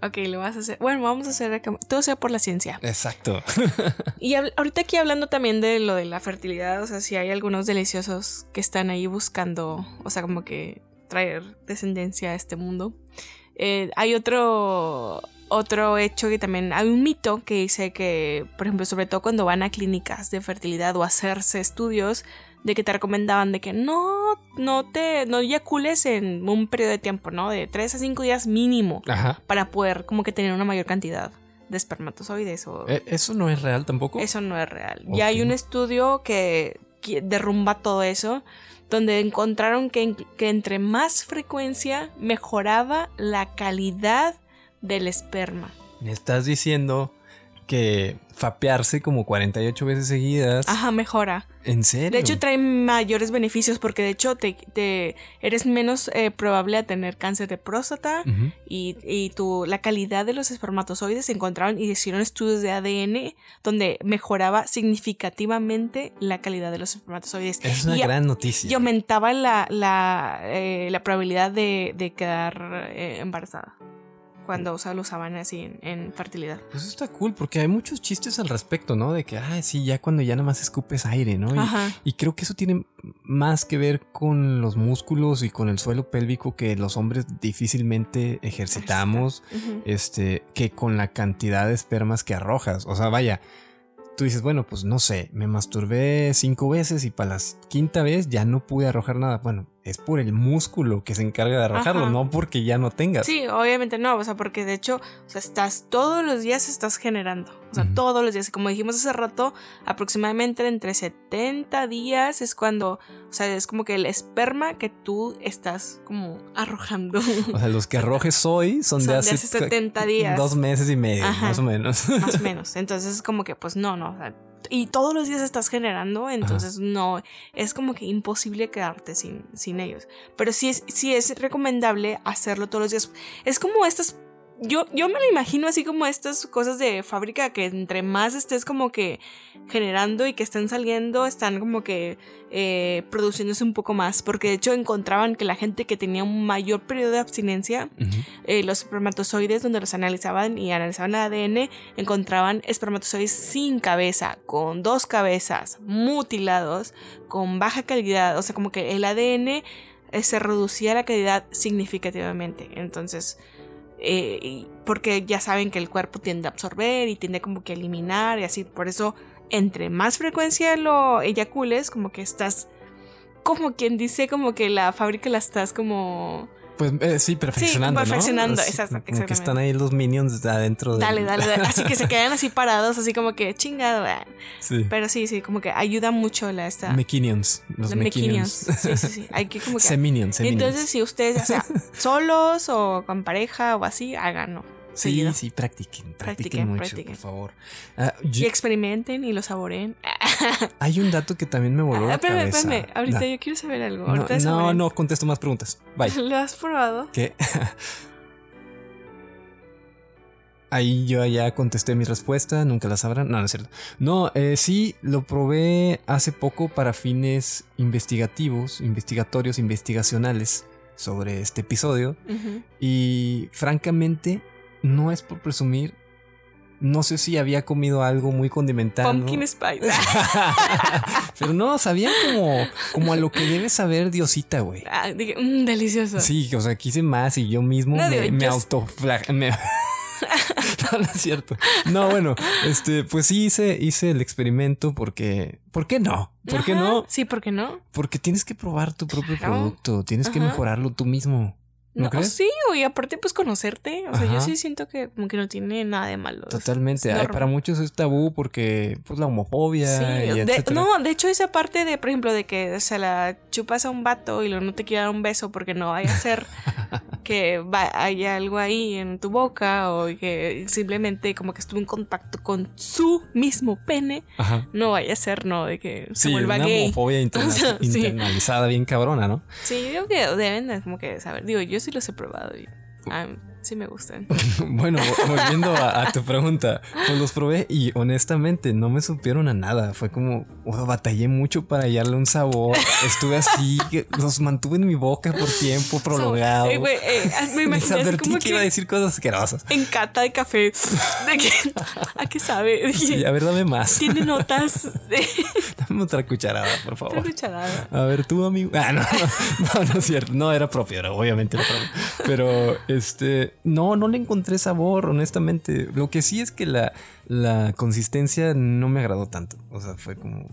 Ok, lo vas a hacer. Bueno, vamos a hacer acá- todo sea por la ciencia. Exacto. Y ahorita aquí hablando también de lo de la fertilidad, o sea, si hay algunos deliciosos que están ahí buscando, o sea, como que traer descendencia a este mundo. Eh, hay otro otro hecho que también hay un mito que dice que, por ejemplo, sobre todo cuando van a clínicas de fertilidad o hacerse estudios, de que te recomendaban de que no, no te, no eyacules en un periodo de tiempo, ¿no? De 3 a 5 días mínimo Ajá. para poder como que tener una mayor cantidad de espermatozoides o... Eh, ¿Eso no es real tampoco? Eso no es real. Ya hay un estudio que, que derrumba todo eso, donde encontraron que, que entre más frecuencia mejoraba la calidad del esperma. Me estás diciendo que fapearse como 48 veces seguidas. Ajá, mejora. ¿En serio? De hecho, trae mayores beneficios porque de hecho te, te- eres menos eh, probable a tener cáncer de próstata y, y tu, la calidad de los espermatozoides se encontraron y hicieron estudios de ADN donde mejoraba significativamente la calidad de los espermatozoides. Es una Y- gran noticia. Y aumentaba la, la, eh, la probabilidad de, de quedar eh, embarazada cuando o sea, lo usaban así en, en fertilidad. Pues está cool porque hay muchos chistes al respecto, ¿no? De que, ah, sí, ya cuando ya nada más escupes aire, ¿no? Y, Ajá. y creo que eso tiene más que ver con los músculos y con el suelo pélvico que los hombres difícilmente ejercitamos, este, que con la cantidad de espermas que arrojas. O sea, vaya, tú dices, bueno, pues no sé, me masturbé cinco veces y para la quinta vez ya no pude arrojar nada. Bueno, es por el músculo que se encarga de arrojarlo, Ajá. no porque ya no tengas. Sí, obviamente no, o sea, porque de hecho, o sea, estás todos los días estás generando, o sea, todos los días, como dijimos hace rato, aproximadamente entre 70 días es cuando, o sea, es como que el esperma que tú estás como arrojando. O sea, los que arrojes hoy son, Son de hace, 70 días. dos meses y medio, Ajá. más o menos. más o menos. Entonces es como que, pues no, no. o sea, y todos los días estás generando, entonces no, es como que imposible quedarte sin, sin ellos. Pero sí es, sí es recomendable hacerlo todos los días. Es como estas, yo, yo me lo imagino así como estas cosas de fábrica que entre más estés como que generando y que estén saliendo, están como que eh, produciéndose un poco más. Porque de hecho encontraban que la gente que tenía un mayor periodo de abstinencia, eh, los espermatozoides donde los analizaban y analizaban el ADN, encontraban espermatozoides sin cabeza, con dos cabezas, mutilados, con baja calidad, o sea, como que el ADN eh, se reducía la calidad significativamente. Entonces, eh, porque ya saben que el cuerpo tiende a absorber y tiende como que a eliminar y así, por eso, entre más frecuencia lo eyacules, como que estás... Como quien dice, como que la fábrica la estás como Pues eh, sí, perfeccionando. ¿no? perfeccionando, Así, exacto, Como que exactamente. están ahí los minions de adentro. del- Dale, dale, dale. Así que se quedan así parados, así como que chingado. ah. sí. Pero sí, sí, como que ayuda mucho la esta. Mekinions. Los Mekinions. Sí, sí, sí. Hay que como que. Seminions. seminions. Entonces, si ustedes, ya sea solos o con pareja o así, háganlo. Sí, sí, practiquen, practiquen, Practiquen, mucho, practiquen. por favor. Ah, Y experimenten y lo saboreen. hay un dato que también me voló Ah, la espérame, cabeza. espérame. Ahorita yo quiero saber algo. No, no, no, contesto más preguntas. Bye. ¿Lo has probado? ¿Qué? Ahí yo ya contesté mi respuesta, nunca la sabrán. No, no es cierto. No, eh, sí, lo probé hace poco para fines investigativos, investigatorios, investigacionales sobre este episodio. Y francamente, no es por presumir. No sé si había comido algo muy condimentado. Pumpkin spice. Pero no, sabía como, como a lo que debe saber Diosita, güey. Ah, dije, "Mm, delicioso. Sí, o sea, quise más y yo mismo No, me, me me- no, no es cierto. No, bueno, este, pues sí hice, hice el experimento porque. ¿Por qué no? ¿Por qué no? Sí, ¿por qué no? Porque tienes que probar tu propio Claro. producto. Tienes que mejorarlo tú mismo. ¿No, No, crees? sí, y aparte pues conocerte, o sea, Ajá. yo sí siento que como que no tiene nada de malo. Totalmente. Ay, para muchos es tabú porque, pues, la homofobia Sí, y de- no, de hecho esa parte de, por ejemplo, de que se la chupas a un vato y luego no te quiere dar un beso porque no vaya a ser que haya algo ahí en tu boca o que simplemente como que estuvo en contacto con su mismo pene, Ajá. no vaya a ser, no, de que se Sí, vuelva una gay. homofobia interna- O sea, sí. internalizada bien cabrona, ¿no? Sí, yo creo que deben de como que saber, digo, yo sí los he probado y ah, sí me gustan. Bueno, vo- volviendo a, a tu pregunta, pues los probé y honestamente no me supieron a nada. Fue como, oh, batallé mucho para hallarle un sabor. Estuve así, que los mantuve en mi boca por tiempo prolongado. Eh, güey, eh, me Les imaginé así advertí como que iba a que decir cosas asquerosas. en cata de café. De que, ¿A qué sabe? Sí, a ver, dame más. Tiene notas Dame otra cucharada, por otra favor. cucharada. A ver, tú, amigo. Ah, no, no, no, no es cierto. No, era propio, era, obviamente era propio. Pero, este, Eh, no, no le encontré sabor, honestamente. Lo que sí es que la, la consistencia no me agradó tanto. O sea, fue como.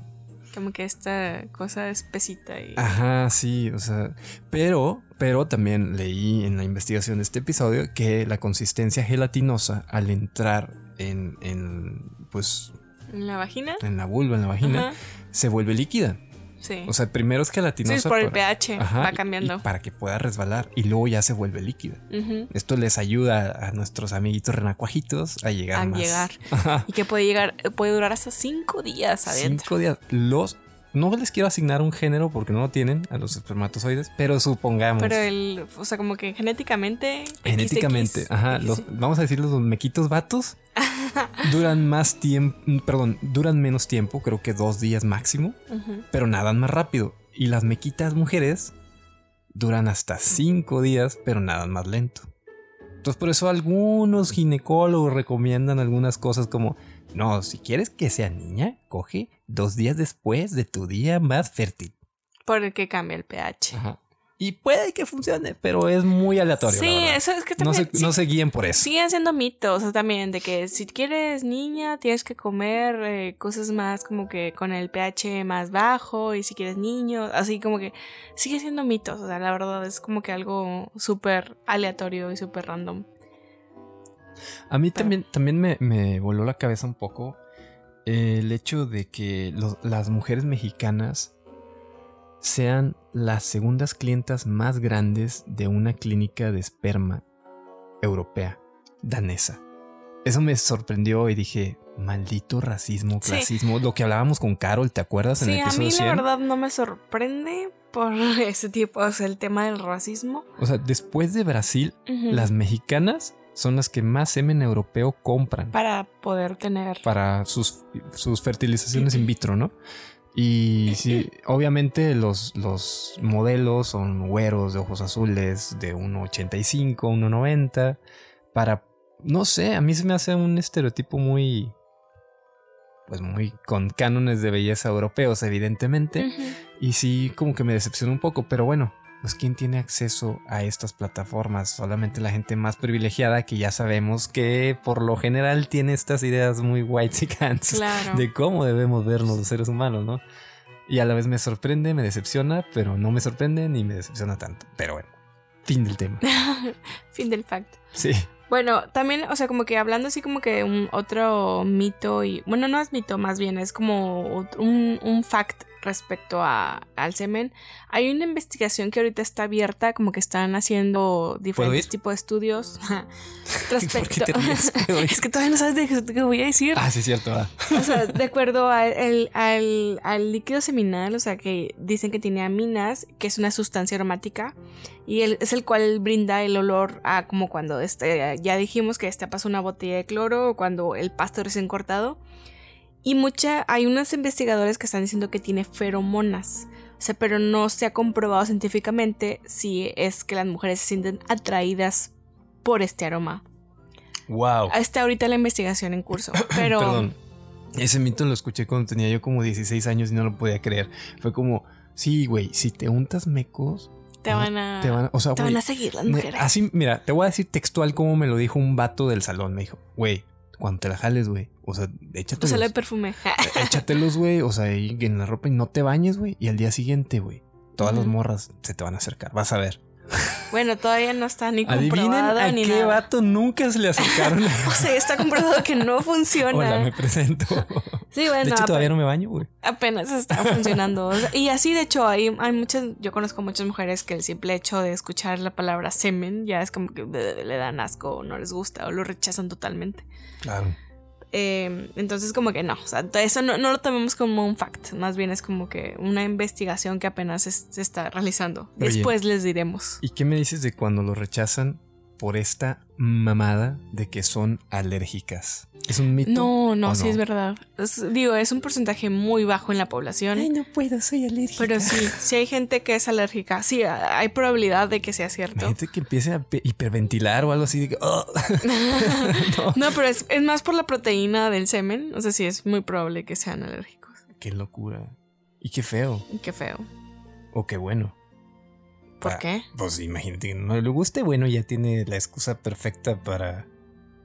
Como que esta cosa espesita y. Ajá, sí, o sea. Pero, pero también leí en la investigación de este episodio que la consistencia gelatinosa al entrar en, en pues, ¿En la vagina? en la vulva, en la vagina, Ajá. se vuelve líquida. Sí. O sea, primero es sí, gelatinosa. es por el para- pH. Ajá, va cambiando. y para que pueda resbalar y luego ya se vuelve líquida. Ujú. Esto les ayuda a nuestros amiguitos renacuajitos a llegar A más. llegar. Ajá. Y que puede llegar, puede durar hasta cinco días adentro. Cinco días. Los. No les quiero asignar un género porque no lo tienen a los espermatozoides, pero supongamos. Pero el, o sea, como que genéticamente. genéticamente, XX, ajá, XX. los, vamos a decir los mequitos vatos duran más tiempo, perdón, duran menos tiempo, creo que dos días máximo, pero nadan más rápido. Y las mequitas mujeres duran hasta cinco días, pero nadan más lento. Entonces por eso algunos ginecólogos recomiendan algunas cosas como, no, si quieres que sea niña, coge dos días después de tu día más fértil. Por el que cambia el pH. Ajá. Y puede que funcione, pero es muy aleatorio. Sí, eso es que no, también. se, sí, no se guíen por eso. Siguen siendo mitos, o sea, también de que si quieres niña tienes que comer eh, cosas más como que con el pH más bajo y si quieres niño, así como que sigue siendo mitos, o sea, la verdad es como que algo súper aleatorio y súper random. A mí también, también me, me voló la cabeza un poco eh, el hecho de que los- las mujeres mexicanas sean las segundas clientas más grandes de una clínica de esperma europea, danesa. Eso me sorprendió y dije, maldito racismo, Sí. clasismo, lo que hablábamos con Carol, ¿te acuerdas? en Sí, el a episodio mí 100? la verdad no me sorprende por ese tipo, o sea, el tema del racismo. O sea, después de Brasil, las mexicanas son las que más semen europeo compran. Para poder tener... para sus, sus fertilizaciones in vitro, ¿no? Y sí, obviamente los, los modelos son güeros de ojos azules de 1,85, 1,90. Para, no sé, a mí se me hace un estereotipo muy, pues muy con cánones de belleza europeos, evidentemente. Y sí, como que me decepciona un poco, pero bueno, pues ¿quién tiene acceso a estas plataformas? Solamente la gente más privilegiada que ya sabemos que por lo general tiene estas ideas muy white Claro. de cómo debemos vernos los seres humanos, ¿no? Y a la vez me sorprende, me decepciona, pero no me sorprende ni me decepciona tanto. Pero bueno, fin del tema. fin del fact. Sí. Bueno, también, o sea, como que hablando así como que un otro mito y, bueno, no es mito, más bien es como un, un fact respecto a, al semen. Hay una investigación que ahorita está abierta, como que están haciendo diferentes tipos de estudios ¿Por qué respecto. es que todavía no sabes de qué, voy a decir. Ah, sí, cierto. ah. O sea, de acuerdo a el- al, al líquido seminal, o sea, que dicen que tiene aminas, que es una sustancia aromática, y el- es el cual brinda el olor a como cuando este, ya dijimos que este pasa una botella de cloro o cuando el pasto recién cortado. Y mucha, hay unos investigadores que están diciendo que tiene feromonas. O sea, pero no se ha comprobado científicamente si es que las mujeres se sienten atraídas por este aroma. Wow. Está ahorita la investigación en curso, pero... Perdón. Ese mito lo escuché cuando tenía yo como 16 años y no lo podía creer. Fue como, sí, güey, si te untas mecos, Te van a, te van a, o sea, te güey, van a seguir las me- mujeres. así, mira, te voy a decir textual como me lo dijo un vato del salón. Me dijo, güey, cuando te la jales, güey, o sea, échatelos. Usale perfume. échatelos, güey, o sea, ahí en la ropa y no te bañes, güey. Y al día siguiente, güey, todas las morras se te van a acercar. Vas a ver. bueno, todavía no está ni Adivinen comprobado a ni qué nada. vato nunca se le acercaron. O sea, está comprobado que no funciona. Hola, me presento. Sí, bueno, de hecho, todavía no me baño, güey. apenas está funcionando. O sea, y así, de hecho, hay, hay muchas, yo conozco muchas mujeres que el simple hecho de escuchar la palabra semen ya es como que le dan asco o no les gusta o lo rechazan totalmente. Claro. Eh, entonces, como que no, o sea, eso no, no lo tomemos como un fact, más bien es como que una investigación que apenas es- se está realizando. Oye. Después les diremos. ¿Y qué me dices de cuando lo rechazan por esta mamada de que son alérgicas? ¿Es un mito? No, no, sí es verdad. Es- digo, es un porcentaje muy bajo en la población. no puedo, soy alérgica. pero sí, sí hay gente que es alérgica. Sí, hay probabilidad de que sea cierto. Gente que empiece a pe- hiperventilar o algo así de que, "Oh". no. No, pero es, es más por la proteína del semen. O sea, sí, es muy probable que sean alérgicos. Qué locura. Y qué feo. Qué feo. O qué bueno. ¿Por Ah, qué? Pues imagínate que no le guste, bueno, ya tiene la excusa perfecta para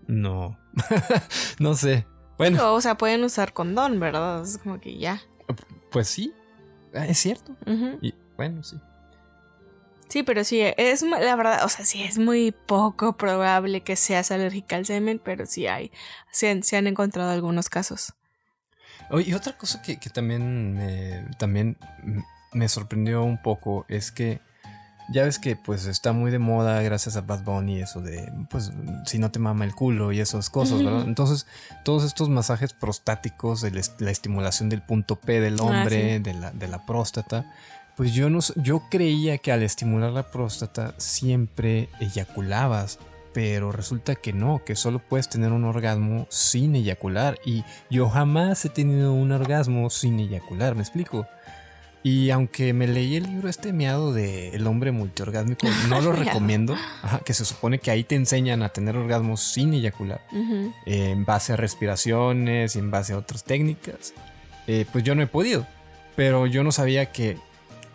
no. no sé. Bueno, O sea, pueden usar condón, ¿verdad? Es como que ya. pues sí. Ah, Es cierto. Y bueno, sí. Sí, pero sí, es la verdad, o sea, sí es muy poco probable que seas alérgica al semen, pero sí hay, se han, se han encontrado algunos casos. Oye, y otra cosa que, que también, también me sorprendió un poco es que ya ves que pues está muy de moda gracias a Bad Bunny eso de pues si no te mama el culo y esas cosas. ¿verdad? Entonces todos estos masajes prostáticos, el la estimulación del punto P del Ah, hombre, sí. de, la, de la próstata, pues yo no yo creía que al estimular la próstata siempre eyaculabas. Pero resulta que no, que solo puedes tener un orgasmo sin eyacular. Y yo jamás he tenido un orgasmo sin eyacular, ¿me explico? Y aunque me leí el libro este miado de El hombre multiorgásmico, no lo recomiendo. Ajá, que se supone que ahí te enseñan a tener orgasmos sin eyacular. Eh, en base a respiraciones y en base a otras técnicas. eh, pues yo no he podido. Pero yo no sabía que,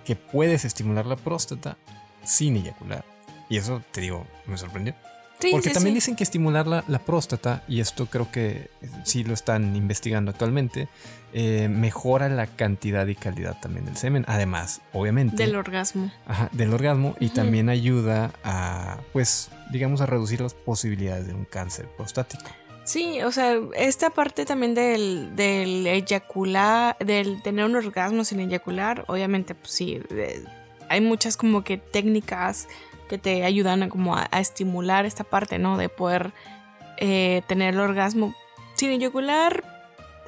que puedes estimular la próstata sin eyacular. Y eso, te digo, me sorprendió. Sí, Porque sí, también sí. dicen que estimular la, la próstata, y esto creo que sí lo están investigando actualmente, eh, mejora la cantidad y calidad también del semen. Además, obviamente, Del orgasmo. ajá, del orgasmo y también ayuda a, pues, digamos, a reducir las posibilidades de un cáncer prostático. Sí, o sea, esta parte también del, del eyacular, del tener un orgasmo sin eyacular, obviamente, pues sí, de- hay muchas como que técnicas que te ayudan a como a, estimular esta parte, ¿no? De poder eh, tener el orgasmo sin eyacular.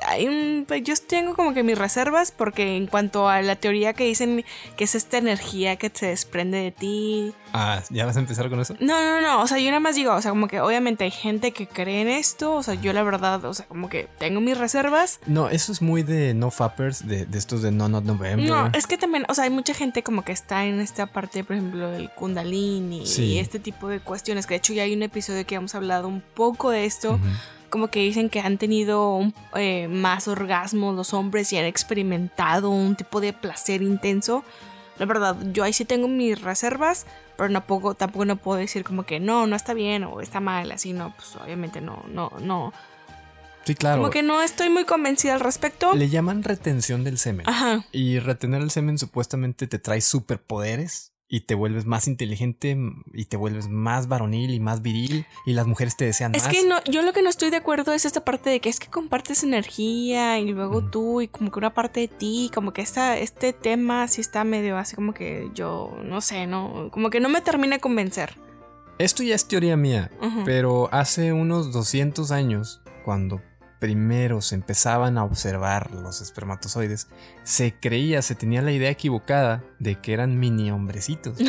Hay un, pues, yo tengo como que mis reservas porque en cuanto a la teoría que dicen que es esta energía que se desprende de ti, Ah, ¿ya vas a empezar con eso? no, no, no, o sea, yo nada más digo, o sea, como que obviamente hay gente que cree en esto, o sea, yo la verdad, o sea, como que tengo mis reservas. No, eso es muy de no fappers, de, de estos de No Not November. No, es que también, o sea, hay mucha gente como que está en esta parte, por ejemplo, del kundalini Sí. y este tipo de cuestiones, que de hecho ya hay un episodio que hemos hablado un poco de esto, Ujú. Como que dicen que han tenido eh, más orgasmos los hombres y han experimentado un tipo de placer intenso. La verdad, yo ahí sí tengo mis reservas, pero no puedo, tampoco no puedo decir como que no, no está bien o está mal, así no, pues obviamente no, no, no. Sí, claro. Como que no estoy muy convencida al respecto. Le llaman retención del semen. Ajá. Y retener el semen supuestamente te trae superpoderes y te vuelves más inteligente y te vuelves más varonil y más viril y las mujeres te desean Es más. que no, yo lo que no estoy de acuerdo es esta parte de que es que compartes energía y luego tú y como que una parte de ti, como que esta, este tema sí está medio así como que yo, no sé, no, como que no me termina de convencer. Esto ya es teoría mía, pero hace unos 200 años, cuando primero se empezaban a observar los espermatozoides, se creía, se tenía la idea equivocada de que eran mini hombrecitos.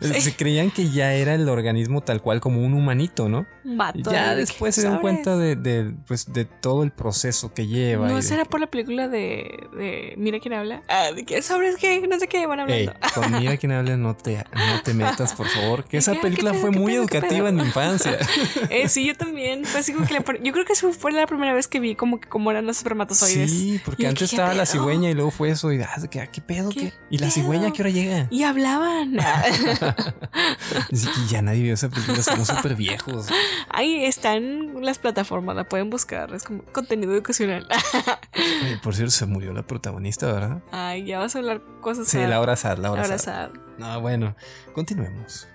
Sí. Se creían que ya era el organismo tal cual como un humanito, ¿no? Y vato. ya de que, después se dan cuenta de, de, pues, de todo el proceso que lleva. ¿No de- será por la película de, de Mira quién habla? Ah, de que sabes qué, no sé qué van Ey, hablando. con mira quien habla no te, no te metas, por favor. Que esa ¿Qué? ¿Qué película fue ¿Qué muy pedo? ¿Qué educativa en mi infancia. Eh, sí, yo también. Fue así como que la yo creo que fue la primera vez que vi como que cómo eran los espermatozoides. Sí, porque antes ¿qué estaba la cigüeña y luego fue eso. Y ah, ¿qué, ¿qué pedo? ¿Qué ¿Qué? ¿Y la cigüeña a qué hora llega? Y hablaban. Dice que ya nadie vio esa película, somos súper viejos. Ahí están las plataformas, la pueden buscar. Es como contenido educacional. Oye, por cierto, se murió la protagonista, ¿verdad? Ay, ya vas a hablar cosas. Sí, sad. Laura Sad, Laura, Laura Sad. sad. No, bueno, continuemos.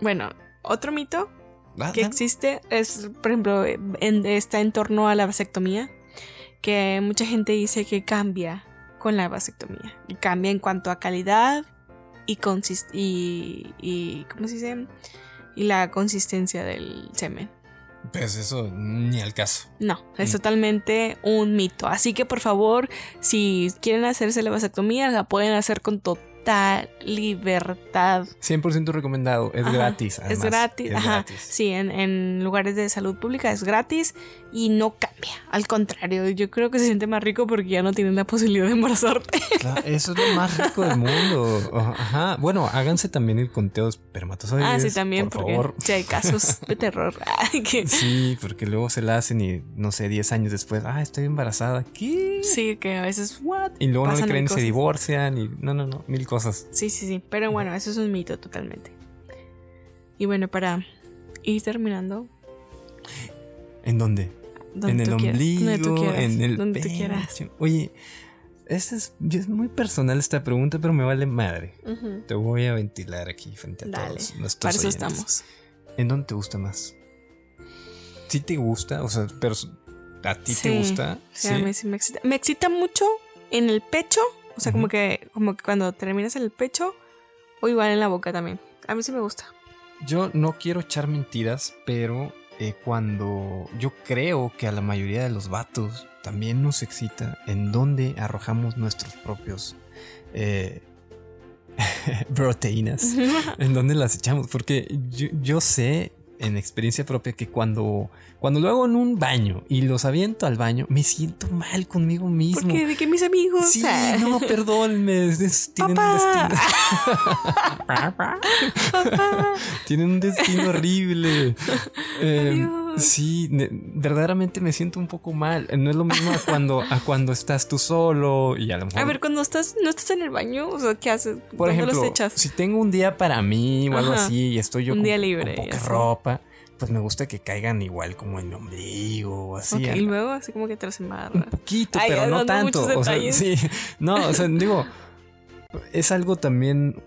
Bueno, otro mito Ah, que ah, existe es, por ejemplo, en- está en torno a la vasectomía, que mucha gente dice que cambia con la vasectomía. Y cambia en cuanto a calidad y, y, y ¿cómo se dice? Y la consistencia del semen. Pues eso, ni al caso. No, es Mm. totalmente un mito. Así que por favor, si quieren hacerse la vasectomía, la pueden hacer con total libertad. 100% recomendado, es Ajá, gratis. es gratis, es ajá. gratis. Sí, en, en lugares de salud pública es gratis y no cambia. Al contrario, yo creo que se siente más rico porque ya no tienen la posibilidad de embarazarte. Claro, eso es lo más rico del mundo. Ajá. Bueno, háganse también el conteo de espermatozoides. ah, sí, también, por porque favor. sí hay casos de terror. Que- Sí, porque luego se la hacen y no sé, 10 años después, ah, estoy embarazada. ¿Qué? Sí, que a veces. ¿What? Y luego no le creen y se divorcian y no, no, no, mil cosas. Sí, sí, sí. Pero bueno, eso es un mito totalmente. Y bueno, para ir terminando, ¿En dónde? donde en el tú quieras, ombligo, donde tú quieras, en el donde tú pecho. quieras. Oye, esta es, es muy personal esta pregunta, pero me vale madre. Te voy a ventilar aquí frente a Dale, todos nuestros para eso oyentes. estamos. ¿En dónde te gusta más? ¿Sí te gusta? O sea, pero ¿a ti Sí, te gusta? Sí, a mí sí me excita. Me excita mucho en el pecho, o sea, como que como que cuando terminas en el pecho o igual en la boca también. A mí sí me gusta. Yo no quiero echar mentiras, pero eh, cuando yo creo que a la mayoría de los vatos también nos excita en donde arrojamos nuestros propios eh, proteínas, en donde las echamos, porque yo, yo sé en experiencia propia que cuando, cuando lo hago en un baño y los aviento al baño, me siento mal conmigo mismo. Porque de que mis amigos. Sí, ah, no, perdón, me, tienen un Papá. destino. tienen un destino horrible. Eh, Adiós. Sí, verdaderamente me siento un poco mal. No es lo mismo a cuando, a cuando estás tú solo y a lo mejor. A ver, cuando estás, no estás en el baño, o sea, ¿qué haces? por ¿Dónde ejemplo, los echas? si tengo un día para mí o algo así y estoy yo Un con, día libre con y poca ropa, pues me gusta que caigan igual como en mi ombligo o así. Ok, a- y luego así como que te los un poquito, Ay, pero no tanto. O sea, sí. No, o sea, digo, es algo también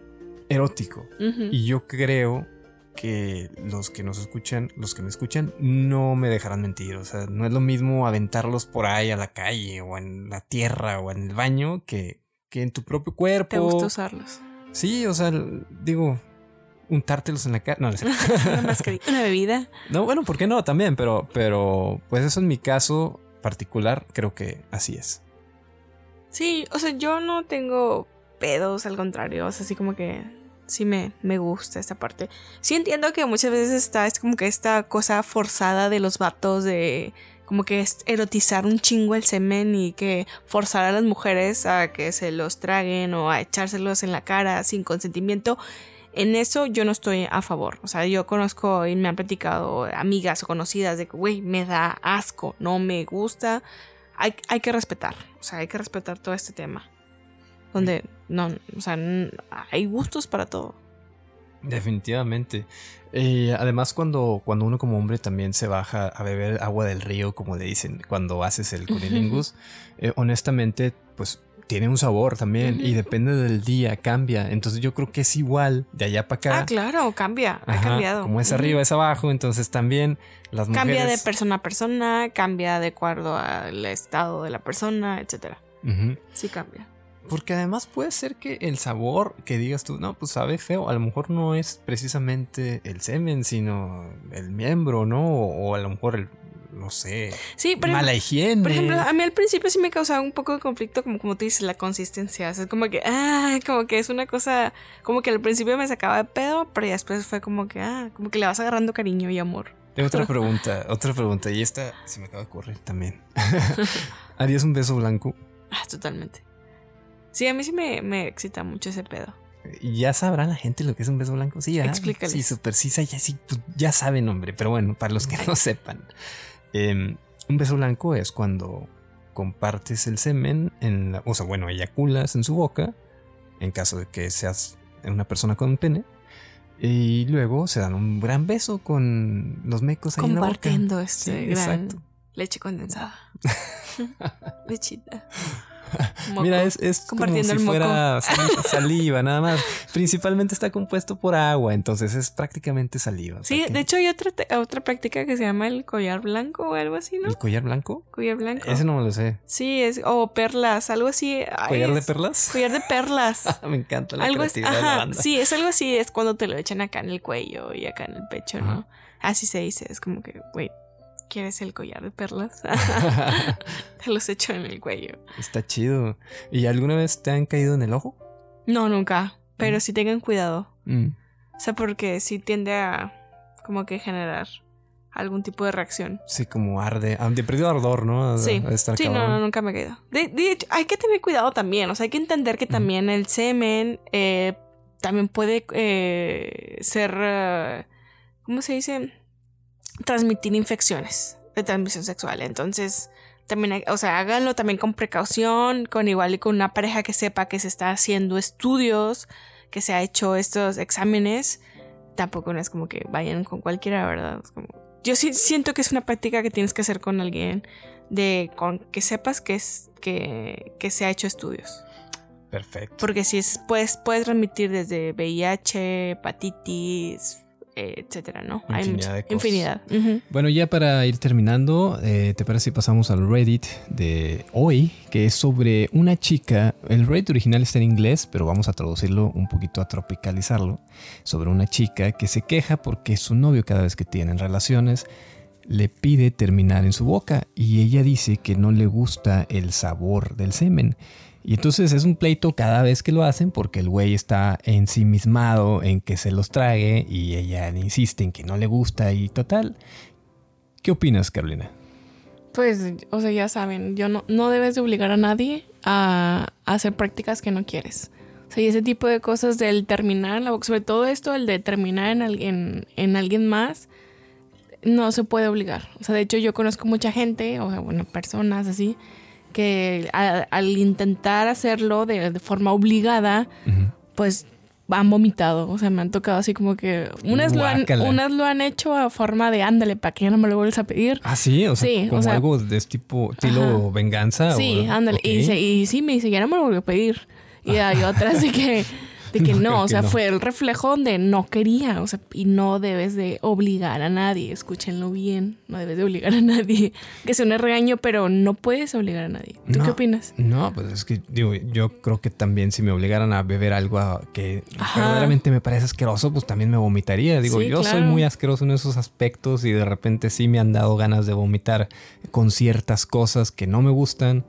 erótico. Y yo creo que los que nos escuchan, los que me escuchan, no me dejarán mentir. O sea, no es lo mismo aventarlos por ahí a la calle o en la tierra o en el baño que, que en tu propio cuerpo. Te gusta usarlos. Sí, o sea, digo, untártelos en la cara. No, no, cierto. Una mascarilla, una bebida. no, bueno, ¿por qué no? También, pero, pero, pues eso en mi caso particular, creo que así es. Sí, o sea, yo no tengo pedos, al contrario, o sea, así como que sí me, me gusta esta parte. Sí entiendo que muchas veces está es como que esta cosa forzada de los vatos de como que es erotizar un chingo el semen y que forzar a las mujeres a que se los traguen o a echárselos en la cara sin consentimiento. En eso yo no estoy a favor. O sea, yo conozco y me han platicado amigas o conocidas de que, güey, me da asco, no me gusta. Hay, hay que respetar. O sea, hay que respetar todo este tema. Donde, no, o sea, hay gustos para todo. Definitivamente. Eh, además, cuando, cuando uno como hombre también se baja a beber agua del río, como le dicen, cuando haces el cunilingus, eh, honestamente, pues tiene un sabor también y depende del día, cambia. Entonces yo creo que es igual de allá para acá. Ah, claro, cambia. ha cambiado. Como es arriba, es abajo, entonces también las mujeres... Cambia de persona a persona, cambia de acuerdo al estado de la persona, etcétera. Sí cambia. Porque además puede ser que el sabor que digas tú, no, pues sabe feo, a lo mejor no es precisamente el semen, sino el miembro, ¿no? O, a lo mejor el, no sé, Sí, pero mala higiene. Por ejemplo, a mí al principio sí me causaba un poco de conflicto, como, como tú dices, la consistencia. O sea, es como que, ah, como que es una cosa, como que al principio me sacaba de pedo, pero después fue como que, ah, como que le vas agarrando cariño y amor. Tengo otra pregunta, otra pregunta, y esta se me acaba de ocurrir también. ¿Harías un beso blanco? Ah, totalmente. Sí, a mí sí me, me excita mucho ese pedo. Ya sabrá la gente lo que es un beso blanco. Sí, ya. Explícales. Sí, súper sí, ya, sí, pues, ya saben, hombre. Pero bueno, para los que no sepan. eh, un beso blanco es cuando compartes el semen, en la- o sea, bueno, eyaculas en su boca, en caso de que seas una persona con pene, y luego se dan un gran beso con los mecos ahí en la boca. Compartiendo este Sí, gran exacto. leche condensada. Lechita. Mira, es, es como si moco. fuera sali- saliva, nada más. Principalmente está compuesto por agua, entonces es prácticamente saliva. o sea Sí, de hecho hay otra, otra práctica que se llama el collar blanco o algo así, ¿no? ¿El collar blanco? Collar blanco. Ese no me lo sé. Sí, es, o perlas, algo así. Ay, ¿Collar de perlas? Collar de perlas. me encanta la algo de la banda. sí, es algo así, es cuando te lo echan acá en el cuello y acá en el pecho, ¿no? Ajá. Así se dice, es como que, güey, ¿quieres el collar de perlas? te los echo en el cuello. Está chido. ¿Y alguna vez te han caído en el ojo? No, nunca, pero Mm. sí tengan cuidado. Mm. O sea, porque sí tiende a como que generar algún tipo de reacción. Sí, como arde. ah, De perdido ardor, ¿no? Sí, Ha de estar sí, no, no, nunca me he caído. De, de hecho, hay que tener cuidado también. O sea, hay que entender que Ujú. también el semen eh, también puede eh, ser, eh, ¿cómo se dice? Transmitir infecciones de transmisión sexual. Entonces, también, o sea, háganlo también con precaución, con igual y con una pareja que sepa que se está haciendo estudios, que se ha hecho estos exámenes. Tampoco no es como que vayan con cualquiera, ¿verdad? Es como- yo sí siento que es una práctica que tienes que hacer con alguien de con que sepas que es que, que se ha hecho estudios. Perfecto. Porque si es, puedes, puedes transmitir desde VIH, hepatitis, etcétera, ¿no? Infinidad mucha- de cosas. Infinidad. ujú. Bueno, ya para ir terminando, eh, ¿te parece si pasamos al Reddit de hoy? Que es sobre una chica. El Reddit original está en inglés, pero vamos a traducirlo un poquito a tropicalizarlo. Sobre una chica que se queja porque su novio, cada vez que tienen relaciones, le pide terminar en su boca y ella dice que no le gusta el sabor del semen. Y entonces es un pleito cada vez que lo hacen porque el güey está ensimismado en que se los trague y ella insiste en que no le gusta y total. ¿Qué opinas, Carolina? Pues, o sea, ya saben, yo no, no debes de obligar a nadie a, hacer prácticas que no quieres. O sea, y ese tipo de cosas del terminar en la boca, sobre todo esto, el de terminar en alguien, en alguien más, no se puede obligar. O sea, de hecho, yo conozco mucha gente, o sea, bueno, personas así, que a- al intentar hacerlo de, de forma obligada, pues han vomitado. O sea, me han tocado así como que. Unas, lo han, unas lo han hecho a forma de ándale, para que ya no me lo vuelvas a pedir. Ah, sí, o sea, Sí, o como sea- algo de este tipo, estilo venganza. Sí, o- ándale. Y, y sí, me dice, ya no me lo volvió a pedir. Y hay otras de que, de que No, o sea, no. fue el reflejo donde no quería, o sea, y no debes de obligar a nadie, escúchenlo bien, no debes de obligar a nadie. Que sea un regaño, pero no puedes obligar a nadie. ¿Tú No. qué opinas? No, pues es que digo, yo creo que también si me obligaran a beber algo a- que Ajá. verdaderamente me parece asqueroso, pues también me vomitaría. Digo, Sí, yo soy muy asqueroso en esos aspectos y de repente sí me han dado ganas de vomitar con ciertas cosas que no me gustan.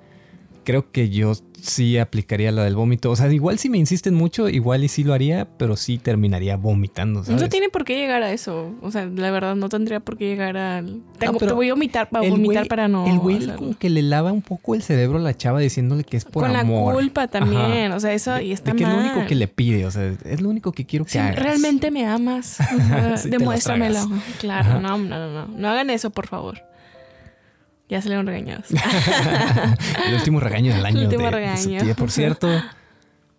Creo que yo sí aplicaría la del vómito. O sea, igual si me insisten mucho, igual y sí lo haría, pero sí terminaría vomitando, ¿sabes? No tiene por qué llegar a eso. O sea, la verdad, no tendría por qué llegar al. Tengo, pero te voy a vomitar para El vomitar güey- para no. El güey hacerlo. como que le lava un poco el cerebro a la chava diciéndole que es por Con amor. la culpa también. Ajá. O sea, eso y está de que es lo mal. único que le pide, o sea, es lo único que quiero que hagas. realmente me amas, Sí, demuéstramelo. Claro, Ajá. no, no, no, no. No hagan eso, por favor. Ya salieron regañados. El último regaño del año. El último de- de regaño. Sotilla. Por cierto,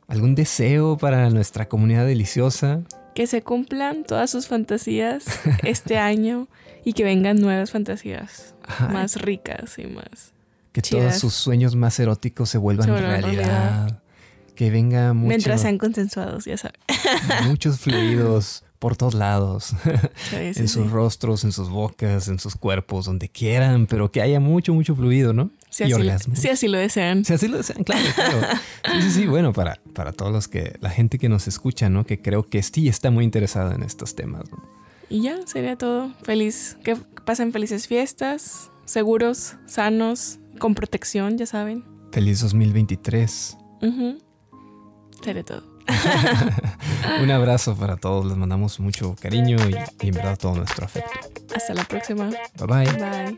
¿algún deseo para nuestra comunidad deliciosa? que se cumplan todas sus fantasías este año y que vengan nuevas fantasías Ajá. más ricas y más. Que todos sus sueños más eróticos se vuelvan Se vuelvan realidad. Que venga mucho, Mientras sean consensuados, ya saben. muchos fluidos por todos lados. Sí, sí, en sus sí. rostros, en sus bocas, en sus cuerpos, donde quieran, pero que haya mucho, mucho fluido, ¿no? Si y así, si así lo desean. Si así lo desean, claro, claro. Sí, sí, sí. Bueno, para, para todos los que, la gente que nos escucha, ¿no? Que creo que sí está muy interesada en estos temas, ¿no? Y ya, sería todo. Feliz. Que pasen felices fiestas, seguros, sanos, con protección, ya saben. Feliz 2023. Ujú. Sería todo. Un abrazo para todos. Les mandamos mucho cariño y, y en verdad todo nuestro afecto. Hasta la próxima. Bye bye. Bye.